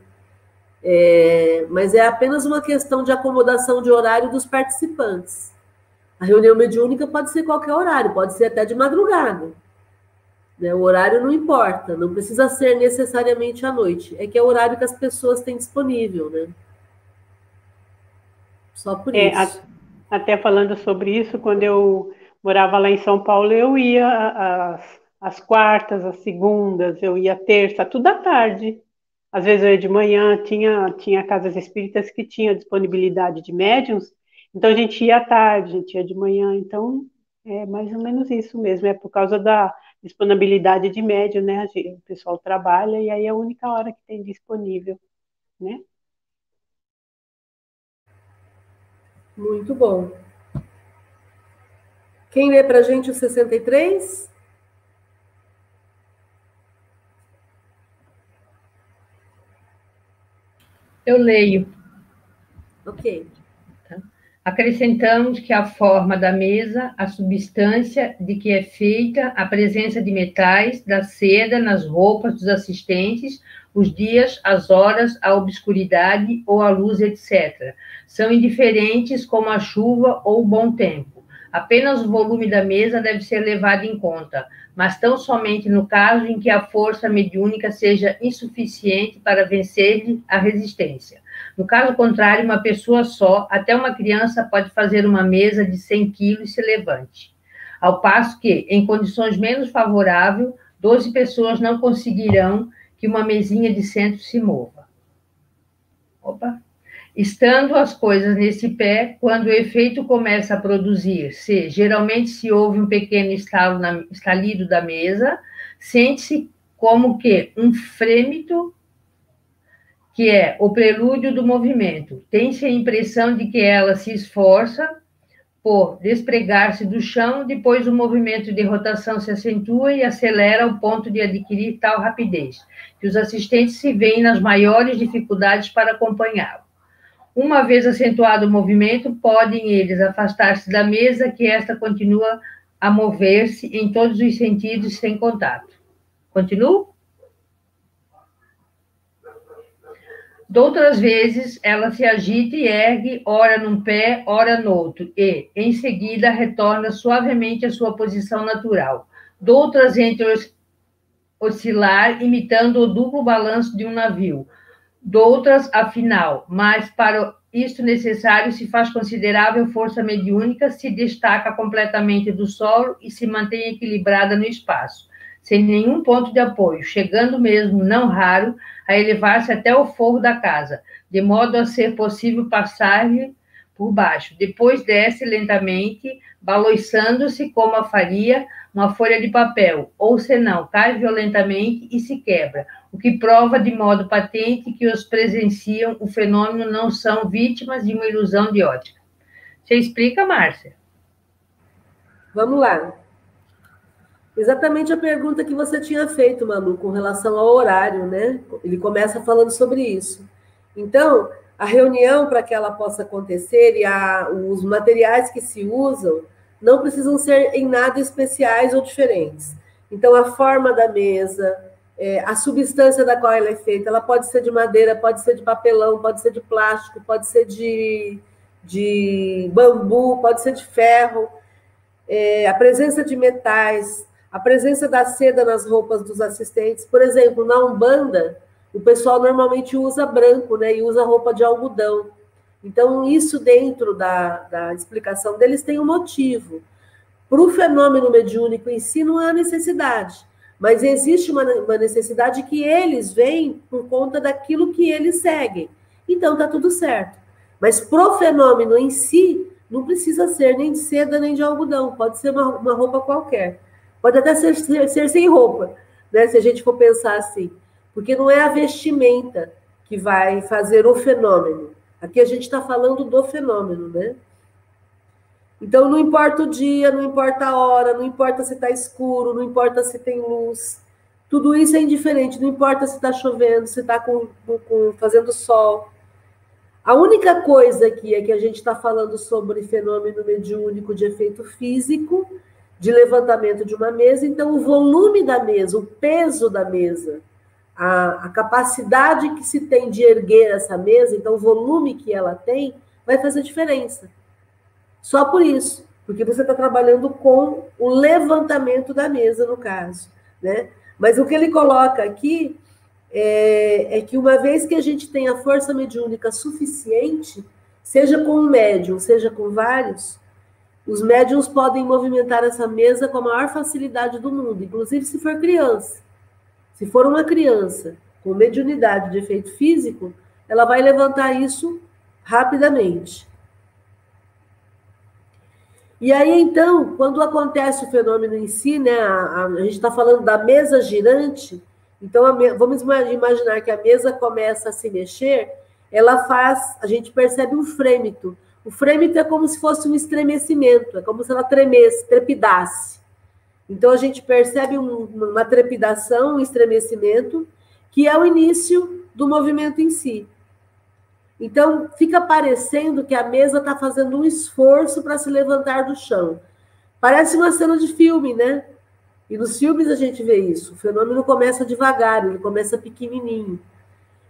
É, mas é apenas uma questão de acomodação de horário dos participantes. A reunião mediúnica pode ser qualquer horário, pode ser até de madrugada. Né? O horário não importa, não precisa ser necessariamente à noite. É que é o horário que as pessoas têm disponível, né? Só por é, isso. A, até falando sobre isso, quando eu morava lá em São Paulo, eu ia às, às quartas, às segundas, eu ia terça, tudo à tarde. Às vezes eu ia de manhã, tinha, tinha casas espíritas que tinham disponibilidade de médiums, então a gente ia à tarde, a gente ia de manhã, então é mais ou menos isso mesmo, é por causa da disponibilidade de médio, né? O pessoal trabalha e aí é a única hora que tem disponível, né? Muito bom. Quem lê para a gente o 63? Eu leio. Ok. Acrescentamos que a forma da mesa, a substância de que é feita, a presença de metais, da seda nas roupas dos assistentes, os dias, as horas, a obscuridade ou a luz, etc. São indiferentes como a chuva ou o bom tempo. Apenas o volume da mesa deve ser levado em conta, mas tão somente no caso em que a força mediúnica seja insuficiente para vencer-lhe a resistência. No caso contrário, uma pessoa só, até uma criança, pode fazer uma mesa de 100 quilos e se levante. Ao passo que, em condições menos favoráveis, 12 pessoas não conseguirão que uma mesinha de centro se mova. Opa! Estando as coisas nesse pé, quando o efeito começa a produzir-se, geralmente se ouve um pequeno estalo na, estalido da mesa, sente-se como que um frêmito que é o prelúdio do movimento. Tem-se a impressão de que ela se esforça por despregar-se do chão, depois o movimento de rotação se acentua e acelera ao ponto de adquirir tal rapidez, que os assistentes se veem nas maiores dificuldades para acompanhá-lo. Uma vez acentuado o movimento, podem eles afastar-se da mesa, que esta continua a mover-se em todos os sentidos sem contato. Continuo? Doutras vezes, ela se agita e ergue, ora num pé, ora no outro, e, em seguida, retorna suavemente à sua posição natural. Doutras, entre os oscilar, imitando o duplo balanço de um navio. Doutras, afinal, mas para isto necessário se faz considerável força mediúnica, se destaca completamente do solo e se mantém equilibrada no espaço, sem nenhum ponto de apoio, chegando mesmo, não raro, a elevar-se até o forro da casa, de modo a ser possível passar-lhe por baixo. Depois desce lentamente, baloiçando-se como a faria uma folha de papel, ou senão cai violentamente e se quebra, o que prova de modo patente que os presenciam o fenômeno não são vítimas de uma ilusão de ótica. Você explica, Márcia? Vamos lá. Exatamente a pergunta que você tinha feito, Manu, com relação ao horário, né? Ele começa falando sobre isso. Então, a reunião, para que ela possa acontecer, e a, os materiais que se usam, não precisam ser em nada especiais ou diferentes. Então, a forma da mesa, é, a substância da qual ela é feita, ela pode ser de madeira, pode ser de papelão, pode ser de plástico, pode ser de, de bambu, pode ser de ferro. É, a presença de metais, a presença da seda nas roupas dos assistentes. Por exemplo, na Umbanda, o pessoal normalmente usa branco, né? E usa roupa de algodão. Então, isso dentro da, da explicação deles tem um motivo. Para o fenômeno mediúnico em si, não há necessidade. Mas existe uma, uma necessidade que eles veem por conta daquilo que eles seguem. Então, está tudo certo. Mas para o fenômeno em si, não precisa ser nem de seda nem de algodão. Pode ser uma, uma roupa qualquer. Pode até ser, ser, sem roupa, né? Se a gente for pensar assim. Porque não é a vestimenta que vai fazer o fenômeno. Aqui a gente está falando do fenômeno, né? Então não importa o dia, não importa a hora, não importa se está escuro, não importa se tem luz. Tudo isso é indiferente, não importa se está chovendo, se está com, com, fazendo sol. A única coisa aqui é que a gente está falando sobre fenômeno mediúnico de efeito físico de levantamento de uma mesa, então o volume da mesa, o peso da mesa, a, a, capacidade que se tem de erguer essa mesa, então o volume que ela tem, vai fazer diferença. Só por isso, porque você está trabalhando com o levantamento da mesa, no caso. Né? Mas o que ele coloca aqui é, é que uma vez que a gente tem a força mediúnica suficiente, seja com um médium, seja com vários, os médiums podem movimentar essa mesa com a maior facilidade do mundo, inclusive se for criança. Se for uma criança com mediunidade de efeito físico, ela vai levantar isso rapidamente. E aí, então, quando acontece o fenômeno em si, né, a, a gente está falando da mesa girante, então vamos imaginar que a mesa começa a se mexer, ela faz, a gente percebe um frêmito, o frêmito é como se fosse um estremecimento, é como se ela tremesse, trepidasse. Então a gente percebe um, uma trepidação, um estremecimento, que é o início do movimento em si. Então, fica parecendo que a mesa está fazendo um esforço para se levantar do chão. Parece uma cena de filme, né? E nos filmes a gente vê isso. O fenômeno começa devagar, ele começa pequenininho.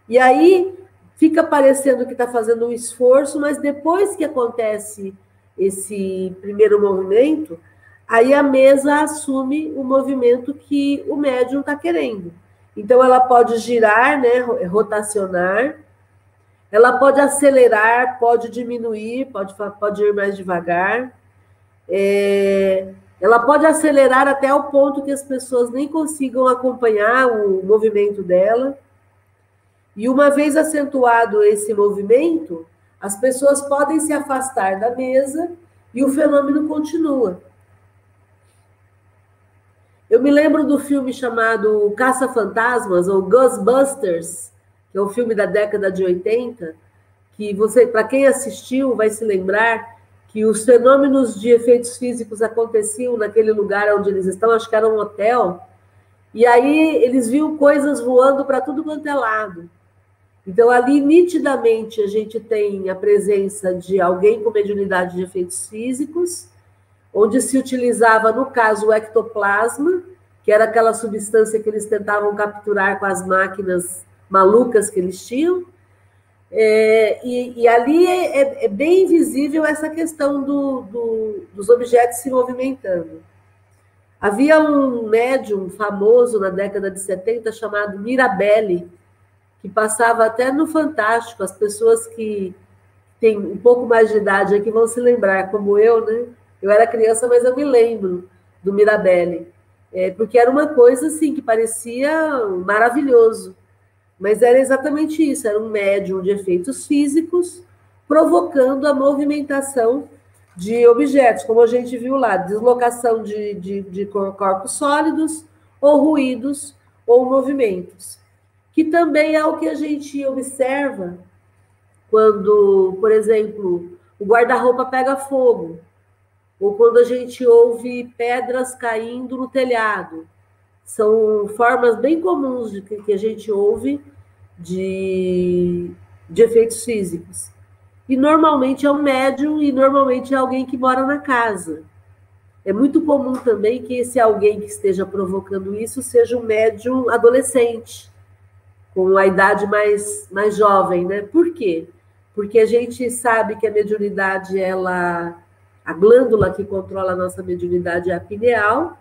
E aí fica parecendo que está fazendo um esforço, mas depois que acontece esse primeiro movimento, aí a mesa assume o movimento que o médium está querendo. Então, ela pode girar, né, rotacionar, ela pode acelerar, pode diminuir, pode, pode ir mais devagar. É, ela pode acelerar até o ponto que as pessoas nem consigam acompanhar o movimento dela. E uma vez acentuado esse movimento, as pessoas podem se afastar da mesa e o fenômeno continua. Eu me lembro do filme chamado Caça-Fantasmas, ou Ghostbusters, que é um filme da década de 80, que você, para quem assistiu, vai se lembrar que os fenômenos de efeitos físicos aconteciam naquele lugar onde eles estão, acho que era um hotel, e aí eles viam coisas voando para tudo quanto é lado. Então, ali, nitidamente, a gente tem a presença de alguém com mediunidade de efeitos físicos, onde se utilizava, no caso, o ectoplasma, que era aquela substância que eles tentavam capturar com as máquinas malucas que eles tinham. É, e, e, ali é, é, é, bem visível essa questão do, do, dos objetos se movimentando. Havia um médium famoso na década de 70 chamado Mirabelli, que passava até no Fantástico. As pessoas que têm um pouco mais de idade aqui vão se lembrar, como eu, né? Eu era criança, mas eu me lembro do Mirabelli, é, porque era uma coisa assim que parecia maravilhoso, mas era exatamente isso, era um médium de efeitos físicos provocando a movimentação de objetos, como a gente viu lá, deslocação de, de, de corpos sólidos, ou ruídos, ou movimentos, que também é o que a gente observa quando, por exemplo, o guarda-roupa pega fogo ou quando a gente ouve pedras caindo no telhado. São formas bem comuns de que a gente ouve de, de efeitos físicos. E normalmente é um médium e normalmente é alguém que mora na casa. É muito comum também que esse alguém que esteja provocando isso seja um médium adolescente, com a idade mais, mais jovem, né? Por quê? Porque a gente sabe que a mediunidade, ela a glândula que controla a nossa mediunidade é a pineal,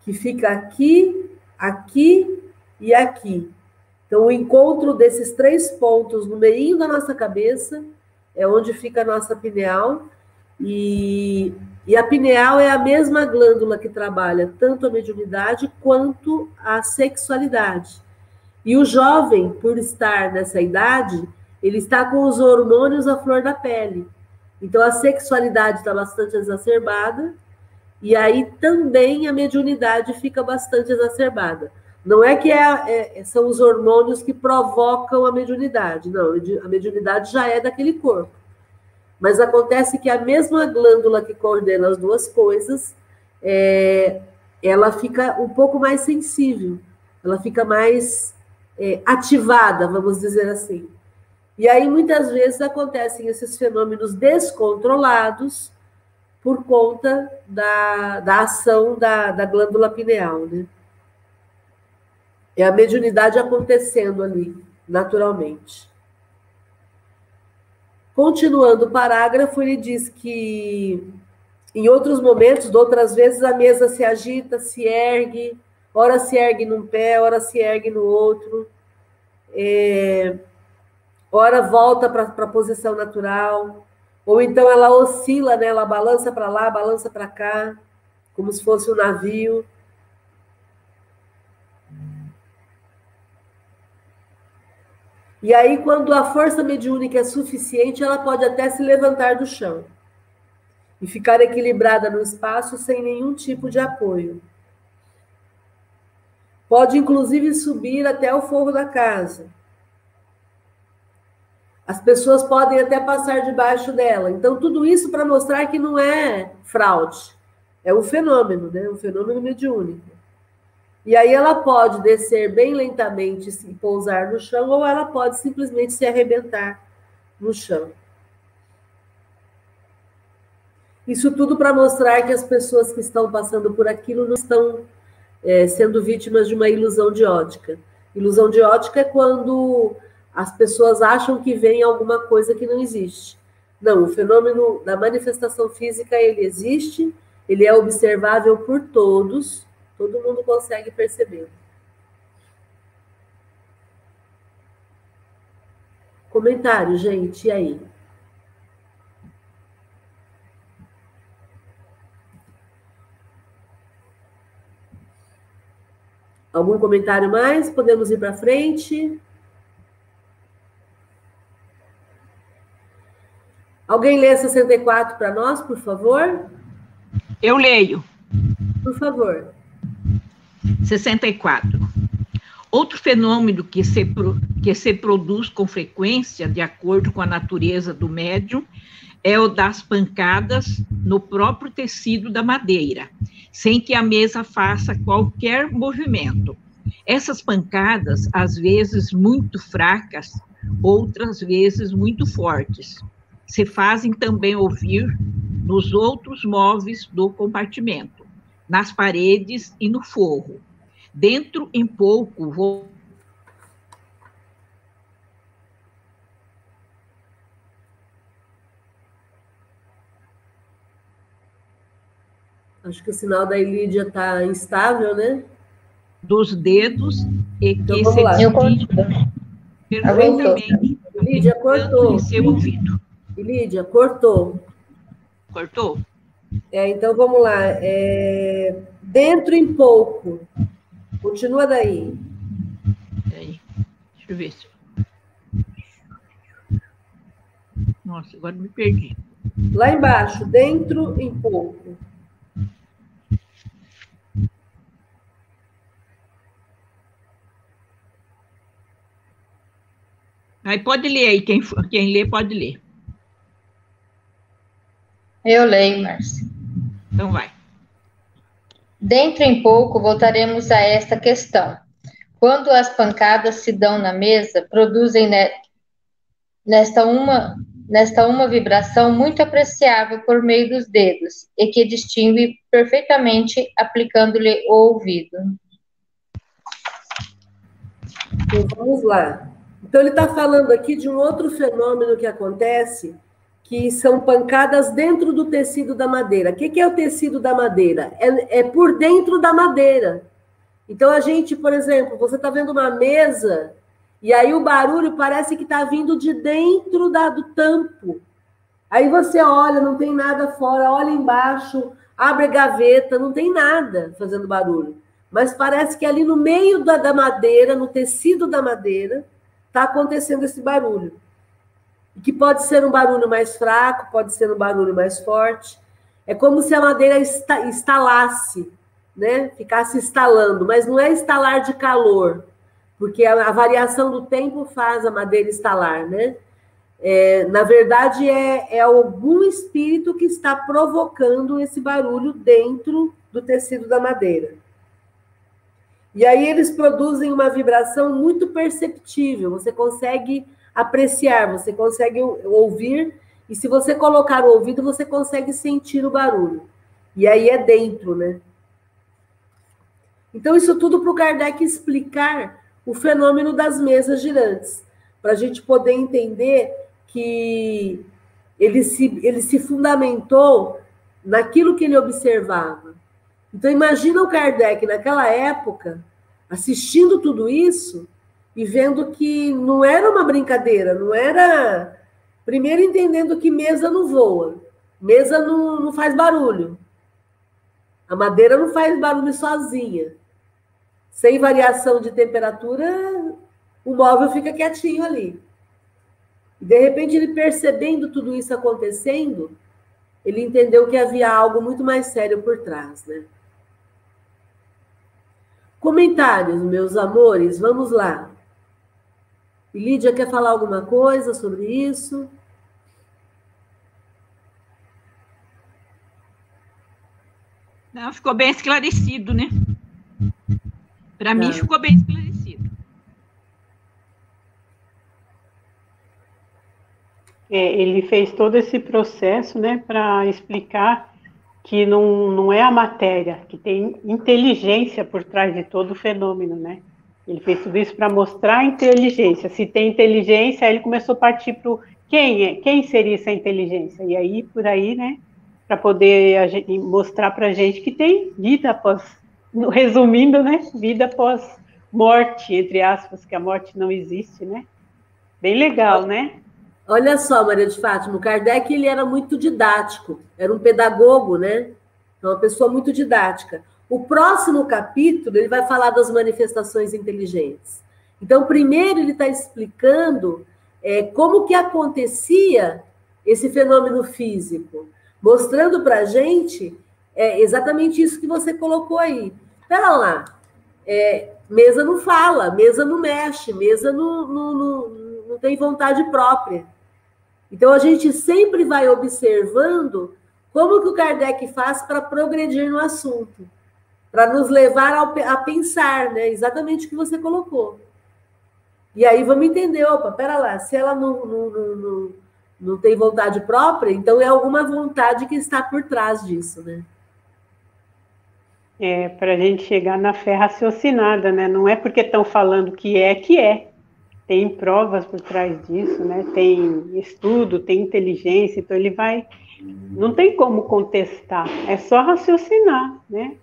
que fica aqui, aqui e aqui. Então, o encontro desses três pontos no meio da nossa cabeça é onde fica a nossa pineal. E, e a pineal é a mesma glândula que trabalha tanto a mediunidade quanto a sexualidade. E o jovem, por estar nessa idade, ele está com os hormônios à flor da pele. Então a sexualidade está bastante exacerbada e aí também a mediunidade fica bastante exacerbada. Não é que é, é, são os hormônios que provocam a mediunidade, não, a mediunidade já é daquele corpo. Mas acontece que a mesma glândula que coordena as duas coisas, é, ela fica um pouco mais sensível, ela fica mais é, ativada, vamos dizer assim. E aí, muitas vezes, acontecem esses fenômenos descontrolados por conta da, da ação da, da glândula pineal, né? É a mediunidade acontecendo ali, naturalmente. Continuando o parágrafo, ele diz que em outros momentos, outras vezes, a mesa se agita, se ergue, ora se ergue num pé, ora se ergue no outro. É, ora volta para a posição natural, ou então ela oscila, né? ela balança para lá, balança para cá, como se fosse um navio. E aí, quando a força mediúnica é suficiente, ela pode até se levantar do chão e ficar equilibrada no espaço sem nenhum tipo de apoio. Pode, inclusive, subir até o forro da casa as pessoas podem até passar debaixo dela. Então, tudo isso para mostrar que não é fraude, é um fenômeno, né? um fenômeno mediúnico. E aí ela pode descer bem lentamente e pousar no chão, ou ela pode simplesmente se arrebentar no chão. Isso tudo para mostrar que as pessoas que estão passando por aquilo não estão é, sendo vítimas de uma ilusão de ótica. Ilusão de ótica é quando as pessoas acham que vem alguma coisa que não existe. Não, o fenômeno da manifestação física ele existe, ele é observável por todos, todo mundo consegue perceber. Comentário, gente, e aí? Algum comentário mais? Podemos ir para frente? Alguém lê 64 para nós, por favor? Eu leio. Por favor. 64. Outro fenômeno que se, que se produz com frequência, de acordo com a natureza do médium, é o das pancadas no próprio tecido da madeira, sem que a mesa faça qualquer movimento. Essas pancadas, às vezes muito fracas, outras vezes muito fortes, se fazem também ouvir nos outros móveis do compartimento, nas paredes e no forro. Dentro em pouco vou Acho que o sinal da Ilídia está instável, né? Dos dedos e Então, que vamos se lá. Eu distingue perfeitamente Lídia, cortou. em seu ouvido. Lídia, cortou. Cortou? É, então vamos lá. É, dentro em pouco. Continua daí. Peraí, deixa eu ver se. Nossa, agora me perdi. Lá embaixo, dentro em pouco. Aí pode ler aí, quem, quem lê pode ler. Eu leio, Márcia. Então vai. Dentro em pouco voltaremos a esta questão. Quando as pancadas se dão na mesa, produzem ne- nesta uma, nesta uma vibração muito apreciável por meio dos dedos e que distingue perfeitamente aplicando-lhe o ouvido. Então vamos lá. Então ele está falando aqui de um outro fenômeno que acontece, que são pancadas dentro do tecido da madeira. O que, é o tecido da madeira? É, é por dentro da madeira. Então a gente, por exemplo, você está vendo uma mesa e aí o barulho parece que está vindo de dentro da, do tampo. Aí você olha, não tem nada fora, olha embaixo, abre a gaveta, não tem nada fazendo barulho. Mas parece que ali no meio da, da madeira, no tecido da madeira, está acontecendo esse barulho. Que pode ser um barulho mais fraco, pode ser um barulho mais forte. É como se a madeira esta, estalasse, né? Ficasse estalando, mas não é estalar de calor, porque a, variação do tempo faz a madeira estalar, né? É, na verdade, é, é algum espírito que está provocando esse barulho dentro do tecido da madeira. E aí eles produzem uma vibração muito perceptível, você consegue apreciar, você consegue ouvir, e se você colocar o ouvido, você consegue sentir o barulho. E aí é dentro, né? Então, isso tudo para o Kardec explicar o fenômeno das mesas girantes, para a gente poder entender que ele se, ele se fundamentou naquilo que ele observava. Então, imagina o Kardec naquela época, assistindo tudo isso e vendo que não era uma brincadeira, não era. Primeiro, entendendo que mesa não voa, mesa não, não faz barulho. A madeira não faz barulho sozinha. Sem variação de temperatura, o móvel fica quietinho ali. De repente, ele percebendo tudo isso acontecendo, ele entendeu que havia algo muito mais sério por trás, né? Comentários, meus amores, vamos lá. Lídia quer falar alguma coisa sobre isso? Não, ficou bem esclarecido, né? Para mim Tá. ficou bem esclarecido. É, ele fez todo esse processo, né, para explicar que não, não é a matéria, que tem inteligência por trás de todo o fenômeno, né? Ele fez tudo isso para mostrar a inteligência. Se tem inteligência, aí ele começou a partir para quem é, quem seria essa inteligência? E aí, por aí, né, para poder gente, mostrar para a gente que tem vida após, resumindo, né, vida após morte, entre aspas, que a morte não existe, né? Bem legal, né? Olha só, Maria de Fátima, o Kardec ele era muito didático, era um pedagogo, né? Então, uma pessoa muito didática. O próximo capítulo ele vai falar das manifestações inteligentes. Então, primeiro ele está explicando é, como que acontecia esse fenômeno físico, mostrando para a gente é, exatamente isso que você colocou aí. Pera lá, é, mesa não fala, mesa não mexe, mesa não, não, não, não tem vontade própria. Então a gente sempre vai observando como que o Kardec faz para progredir no assunto, para nos levar ao, a pensar, né? Exatamente o que você colocou. E aí vamos entender, opa, pera lá, se ela não, não, não, não, tem vontade própria, então é alguma vontade que está por trás disso, né? É, para a gente chegar na fé raciocinada, né? Não é porque estão falando que é que é tem provas por trás disso, né? Tem estudo, tem inteligência, então ele vai, não tem como contestar, é só raciocinar, né?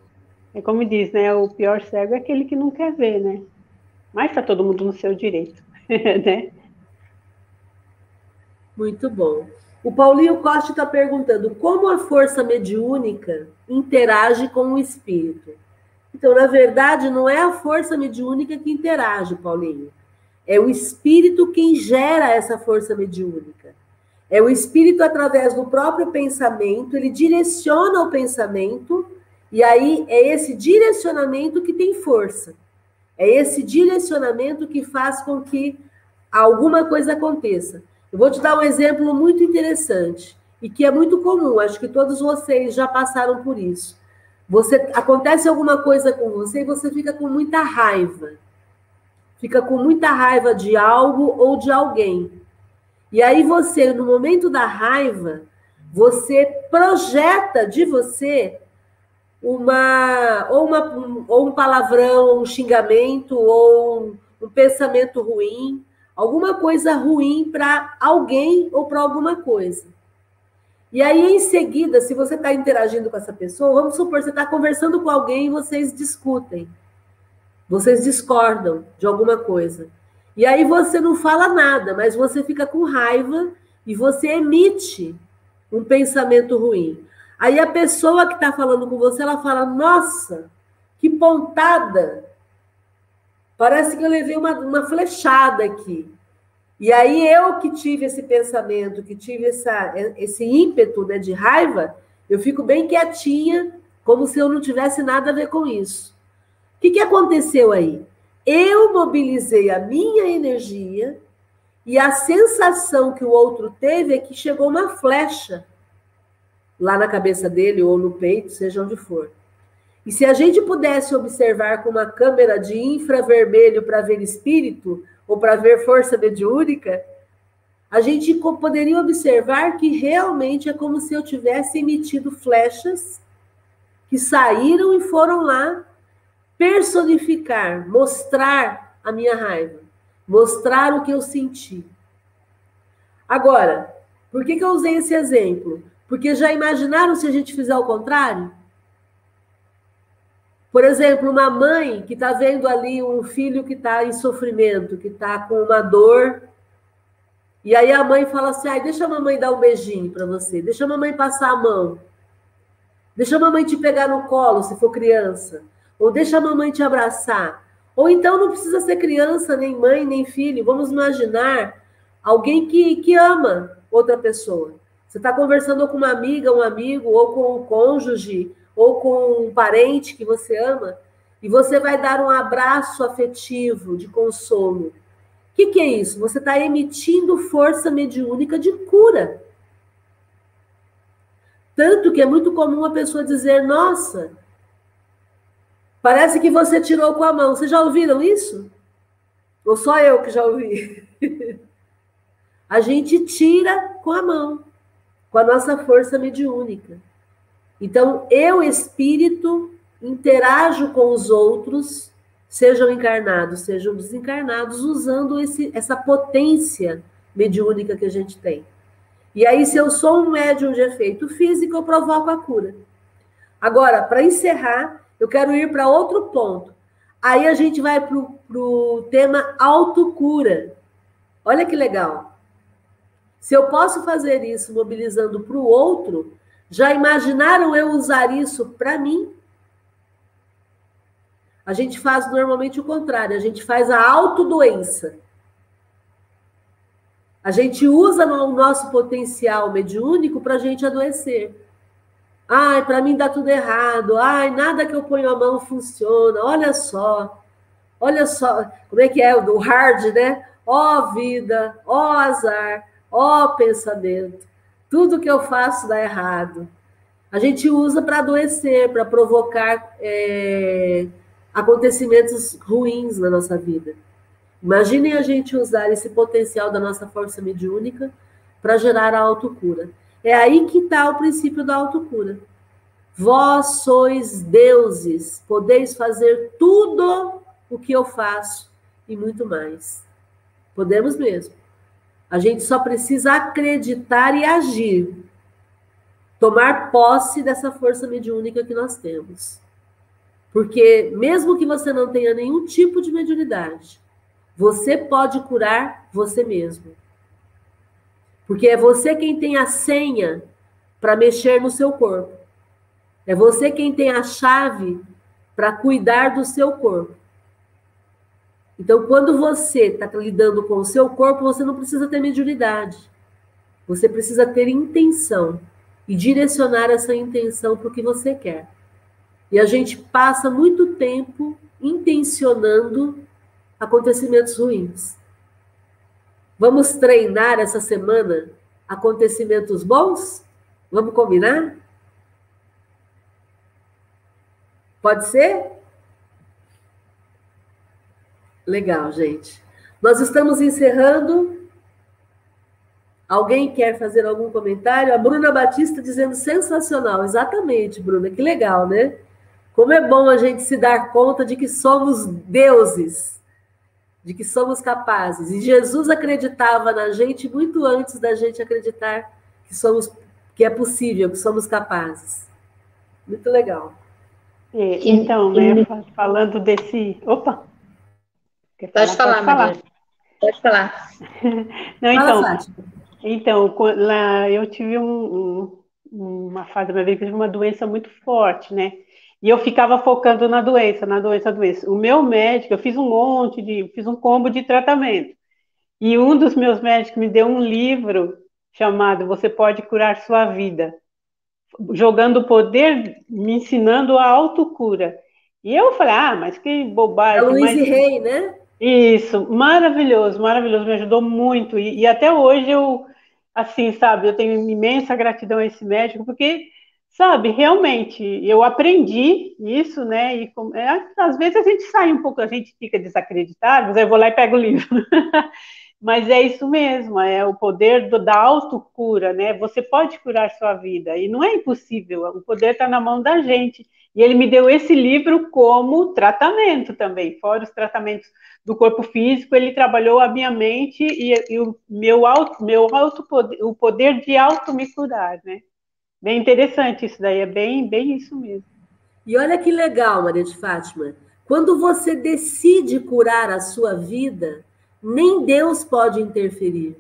É como diz, né? O pior cego é aquele que não quer ver, né? Mas está todo mundo no seu direito, né? Muito bom. O Paulinho Costa está perguntando como a força mediúnica interage com o espírito. Então, na verdade, não é a força mediúnica que interage, Paulinho é o espírito quem gera essa força mediúnica. É o espírito através do próprio pensamento, ele direciona o pensamento, e aí é esse direcionamento que tem força. É esse direcionamento que faz com que alguma coisa aconteça. Eu vou te dar um exemplo muito interessante e que é muito comum, acho que todos vocês já passaram por isso. Você acontece alguma coisa com você e você fica com muita raiva fica com muita raiva de algo ou de alguém. E aí você, no momento da raiva, você projeta de você uma ou, uma, um, ou um palavrão, um xingamento, ou um pensamento ruim, alguma coisa ruim para alguém ou para alguma coisa. E aí, em seguida, se você está interagindo com essa pessoa, vamos supor, você está conversando com alguém e vocês discutem. Vocês discordam de alguma coisa. E aí você não fala nada, mas você fica com raiva e você emite um pensamento ruim. Aí a pessoa que está falando com você, ela fala: Nossa, que pontada! Parece que eu levei uma, uma flechada aqui. E aí eu que tive esse pensamento, que tive essa, esse ímpeto né, de raiva, eu fico bem quietinha, como se eu não tivesse nada a ver com isso que, que aconteceu aí? Eu mobilizei a minha energia e a sensação que o outro teve é que chegou uma flecha lá na cabeça dele ou no peito, seja onde for. E se a gente pudesse observar com uma câmera de infravermelho para ver espírito ou para ver força mediúnica, a gente poderia observar que realmente é como se eu tivesse emitido flechas que saíram e foram lá personificar, mostrar a minha raiva, mostrar o que eu senti. Agora, por que, que eu usei esse exemplo? Porque já imaginaram se a gente fizer o contrário? Por exemplo, uma mãe que está vendo ali um filho que está em sofrimento, que está com uma dor, e aí a mãe fala assim: deixa a mamãe dar um beijinho para você, deixa a mamãe passar a mão, deixa a mamãe te pegar no colo se for criança ou deixa a mamãe te abraçar. Ou então não precisa ser criança, nem mãe, nem filho. Vamos imaginar alguém que, que ama outra pessoa. Você está conversando com uma amiga, um amigo, ou com um cônjuge, ou com um parente que você ama, e você vai dar um abraço afetivo, de consolo. O que, que é isso? Você está emitindo força mediúnica de cura. Tanto que é muito comum a pessoa dizer: Nossa, Parece que você tirou com a mão. Vocês já ouviram isso? Ou só eu que já ouvi? a gente tira com a mão, com a nossa força mediúnica. Então, eu, espírito, interajo com os outros, sejam encarnados, sejam desencarnados, usando esse, essa potência mediúnica que a gente tem. E aí, se eu sou um médium de efeito físico, eu provoco a cura. Agora, para encerrar, eu quero ir para outro ponto. Aí a gente vai para o tema autocura. Olha que legal. Se eu posso fazer isso mobilizando para o outro, já imaginaram eu usar isso para mim? A gente faz normalmente o contrário, a gente faz a autodoença. A gente usa o nosso potencial mediúnico para a gente adoecer. Ai, para mim dá tudo errado. Ai, nada que eu ponho a mão funciona. Olha só. Olha só. Como é que é o hard, né? Ó oh, vida, ó oh, azar, ó oh, pensamento. Tudo que eu faço dá errado. A gente usa para adoecer, para provocar é, acontecimentos ruins na nossa vida. Imaginem a gente usar esse potencial da nossa força mediúnica para gerar a autocura. É aí que está o princípio da autocura. Vós sois deuses, podeis fazer tudo o que eu faço e muito mais. Podemos mesmo. A gente só precisa acreditar e agir. Tomar posse dessa força mediúnica que nós temos. Porque, mesmo que você não tenha nenhum tipo de mediunidade, você pode curar você mesmo. Porque é você quem tem a senha para mexer no seu corpo. É você quem tem a chave para cuidar do seu corpo. Então, quando você está lidando com o seu corpo, você não precisa ter mediunidade. Você precisa ter intenção e direcionar essa intenção para o que você quer. E a gente passa muito tempo intencionando acontecimentos ruins. Vamos treinar essa semana acontecimentos bons? Vamos combinar? Pode ser? Legal, gente. Nós estamos encerrando. Alguém quer fazer algum comentário? A Bruna Batista dizendo sensacional. Exatamente, Bruna. Que legal, né? Como é bom a gente se dar conta de que somos deuses de que somos capazes. E Jesus acreditava na gente muito antes da gente acreditar que somos que é possível, que somos capazes. Muito legal. É, então, né, falando desse. Opa! Pode falar, Pode falar. Pode falar. Não, então, então lá eu tive um, um, uma fase da minha vida que tive uma doença muito forte, né? E eu ficava focando na doença, na doença, na doença. O meu médico, eu fiz um monte de, fiz um combo de tratamento. E um dos meus médicos me deu um livro chamado Você Pode Curar Sua Vida, jogando o poder, me ensinando a autocura. E eu falei, ah, mas que bobagem. É Luiz mas... Rei, né? Isso, maravilhoso, maravilhoso, me ajudou muito. E, e até hoje eu, assim, sabe, eu tenho imensa gratidão a esse médico, porque Sabe, realmente, eu aprendi isso, né? E é, às vezes a gente sai um pouco, a gente fica desacreditado, eu vou lá e pego o livro. Mas é isso mesmo, é o poder do, da autocura, né? Você pode curar sua vida, e não é impossível, o poder está na mão da gente. E ele me deu esse livro como tratamento também, fora os tratamentos do corpo físico, ele trabalhou a minha mente e, e o meu auto, meu auto poder, o poder de auto me curar, né? Bem interessante isso daí, é bem, bem isso mesmo. E olha que legal, Maria de Fátima. Quando você decide curar a sua vida, nem Deus pode interferir.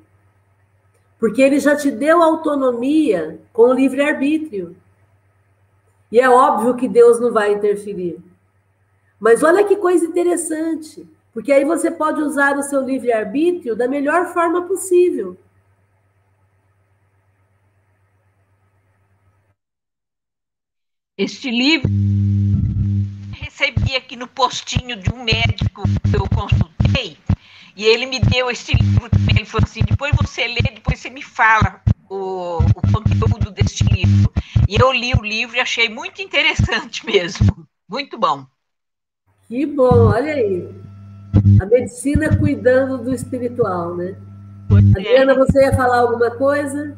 Porque ele já te deu autonomia com o livre-arbítrio. E é óbvio que Deus não vai interferir. Mas olha que coisa interessante. Porque aí você pode usar o seu livre-arbítrio da melhor forma possível. Este livro recebi aqui no postinho de um médico que eu consultei, e ele me deu este livro também. Ele falou assim: depois você lê, depois você me fala o, o conteúdo deste livro. E eu li o livro e achei muito interessante mesmo. Muito bom. Que bom, olha aí. A medicina cuidando do espiritual, né? Adriana, você ia falar alguma coisa?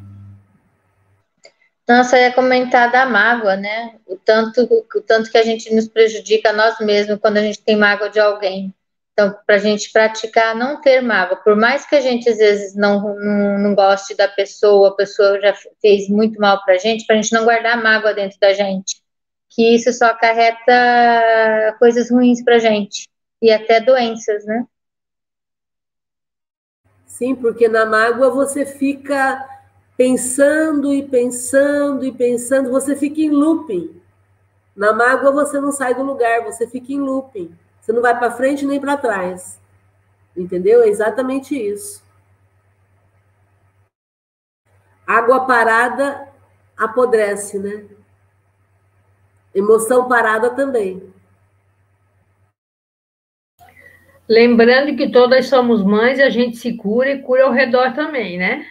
Nossa, eu ia comentar da mágoa, né? O tanto, o tanto que a gente nos prejudica nós mesmos quando a gente tem mágoa de alguém. Então, para a gente praticar não ter mágoa, por mais que a gente às vezes não, não, não goste da pessoa, a pessoa já fez muito mal para a gente, para a gente não guardar mágoa dentro da gente, que isso só acarreta coisas ruins para a gente e até doenças, né? Sim, porque na mágoa você fica pensando e pensando e pensando, você fica em looping. Na mágoa você não sai do lugar, você fica em looping. Você não vai para frente nem para trás. Entendeu? É exatamente isso. Água parada apodrece, né? Emoção parada também. Lembrando que todas somos mães, a gente se cura e cura ao redor também, né?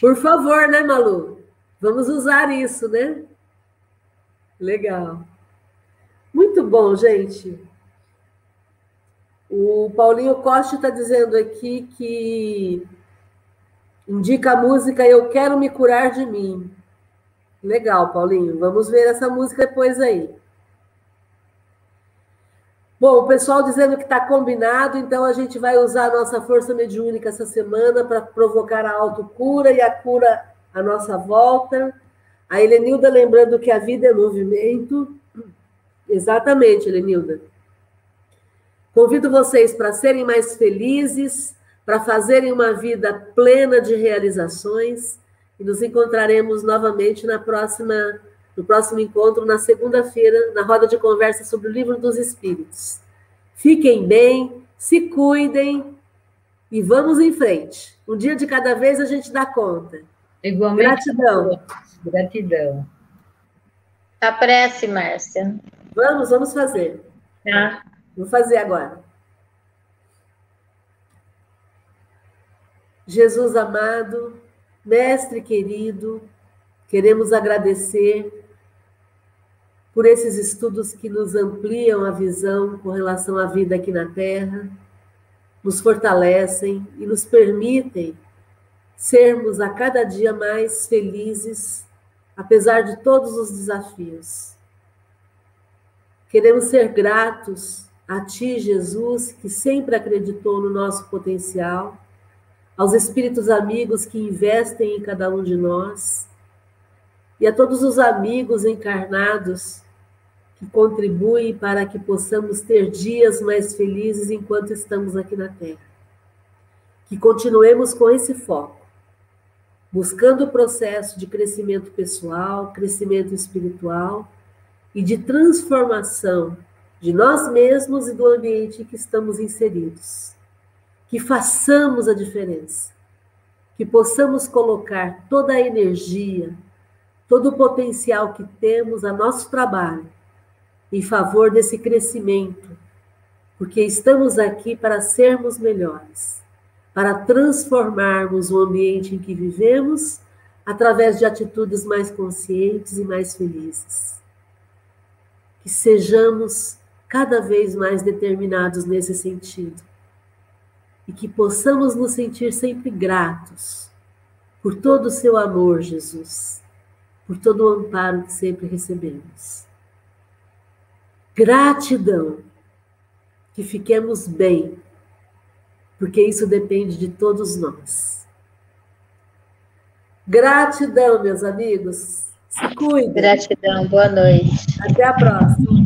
Por favor, né, Malu? Vamos usar isso, né? Legal. Muito bom, gente. O Paulinho Costa está dizendo aqui que indica a música Eu Quero Me Curar de Mim. Legal, Paulinho. Vamos ver essa música depois aí. Bom, o pessoal dizendo que está combinado, então a gente vai usar a nossa força mediúnica essa semana para provocar a autocura e a cura à nossa volta. A Helenilda lembrando que a vida é movimento. Exatamente, Helenilda. Convido vocês para serem mais felizes, para fazerem uma vida plena de realizações e nos encontraremos novamente na próxima, no próximo encontro, na segunda-feira, na roda de conversa sobre o Livro dos Espíritos. Fiquem bem, se cuidem e vamos em frente. Um dia de cada vez a gente dá conta. Igualmente. Gratidão. Gratidão. A prece, Márcia. Vamos, vamos fazer. Tá. Vou fazer agora. Jesus amado, Mestre querido, queremos agradecer por esses estudos que nos ampliam a visão com relação à vida aqui na Terra, nos fortalecem e nos permitem sermos a cada dia mais felizes, apesar de todos os desafios. Queremos ser gratos a Ti, Jesus, que sempre acreditou no nosso potencial, aos espíritos amigos que investem em cada um de nós, e a todos os amigos encarnados que contribuem para que possamos ter dias mais felizes enquanto estamos aqui na Terra. Que continuemos com esse foco, buscando o processo de crescimento pessoal, crescimento espiritual e de transformação de nós mesmos e do ambiente em que estamos inseridos. Que façamos a diferença, que possamos colocar toda a energia, todo o potencial que temos a nosso trabalho em favor desse crescimento, porque estamos aqui para sermos melhores, para transformarmos o ambiente em que vivemos através de atitudes mais conscientes e mais felizes. Que sejamos cada vez mais determinados nesse sentido. E que possamos nos sentir sempre gratos por todo o seu amor, Jesus, por todo o amparo que sempre recebemos. Gratidão, que fiquemos bem, porque isso depende de todos nós. Gratidão, meus amigos. Se cuidem. Gratidão, boa noite. Até a próxima.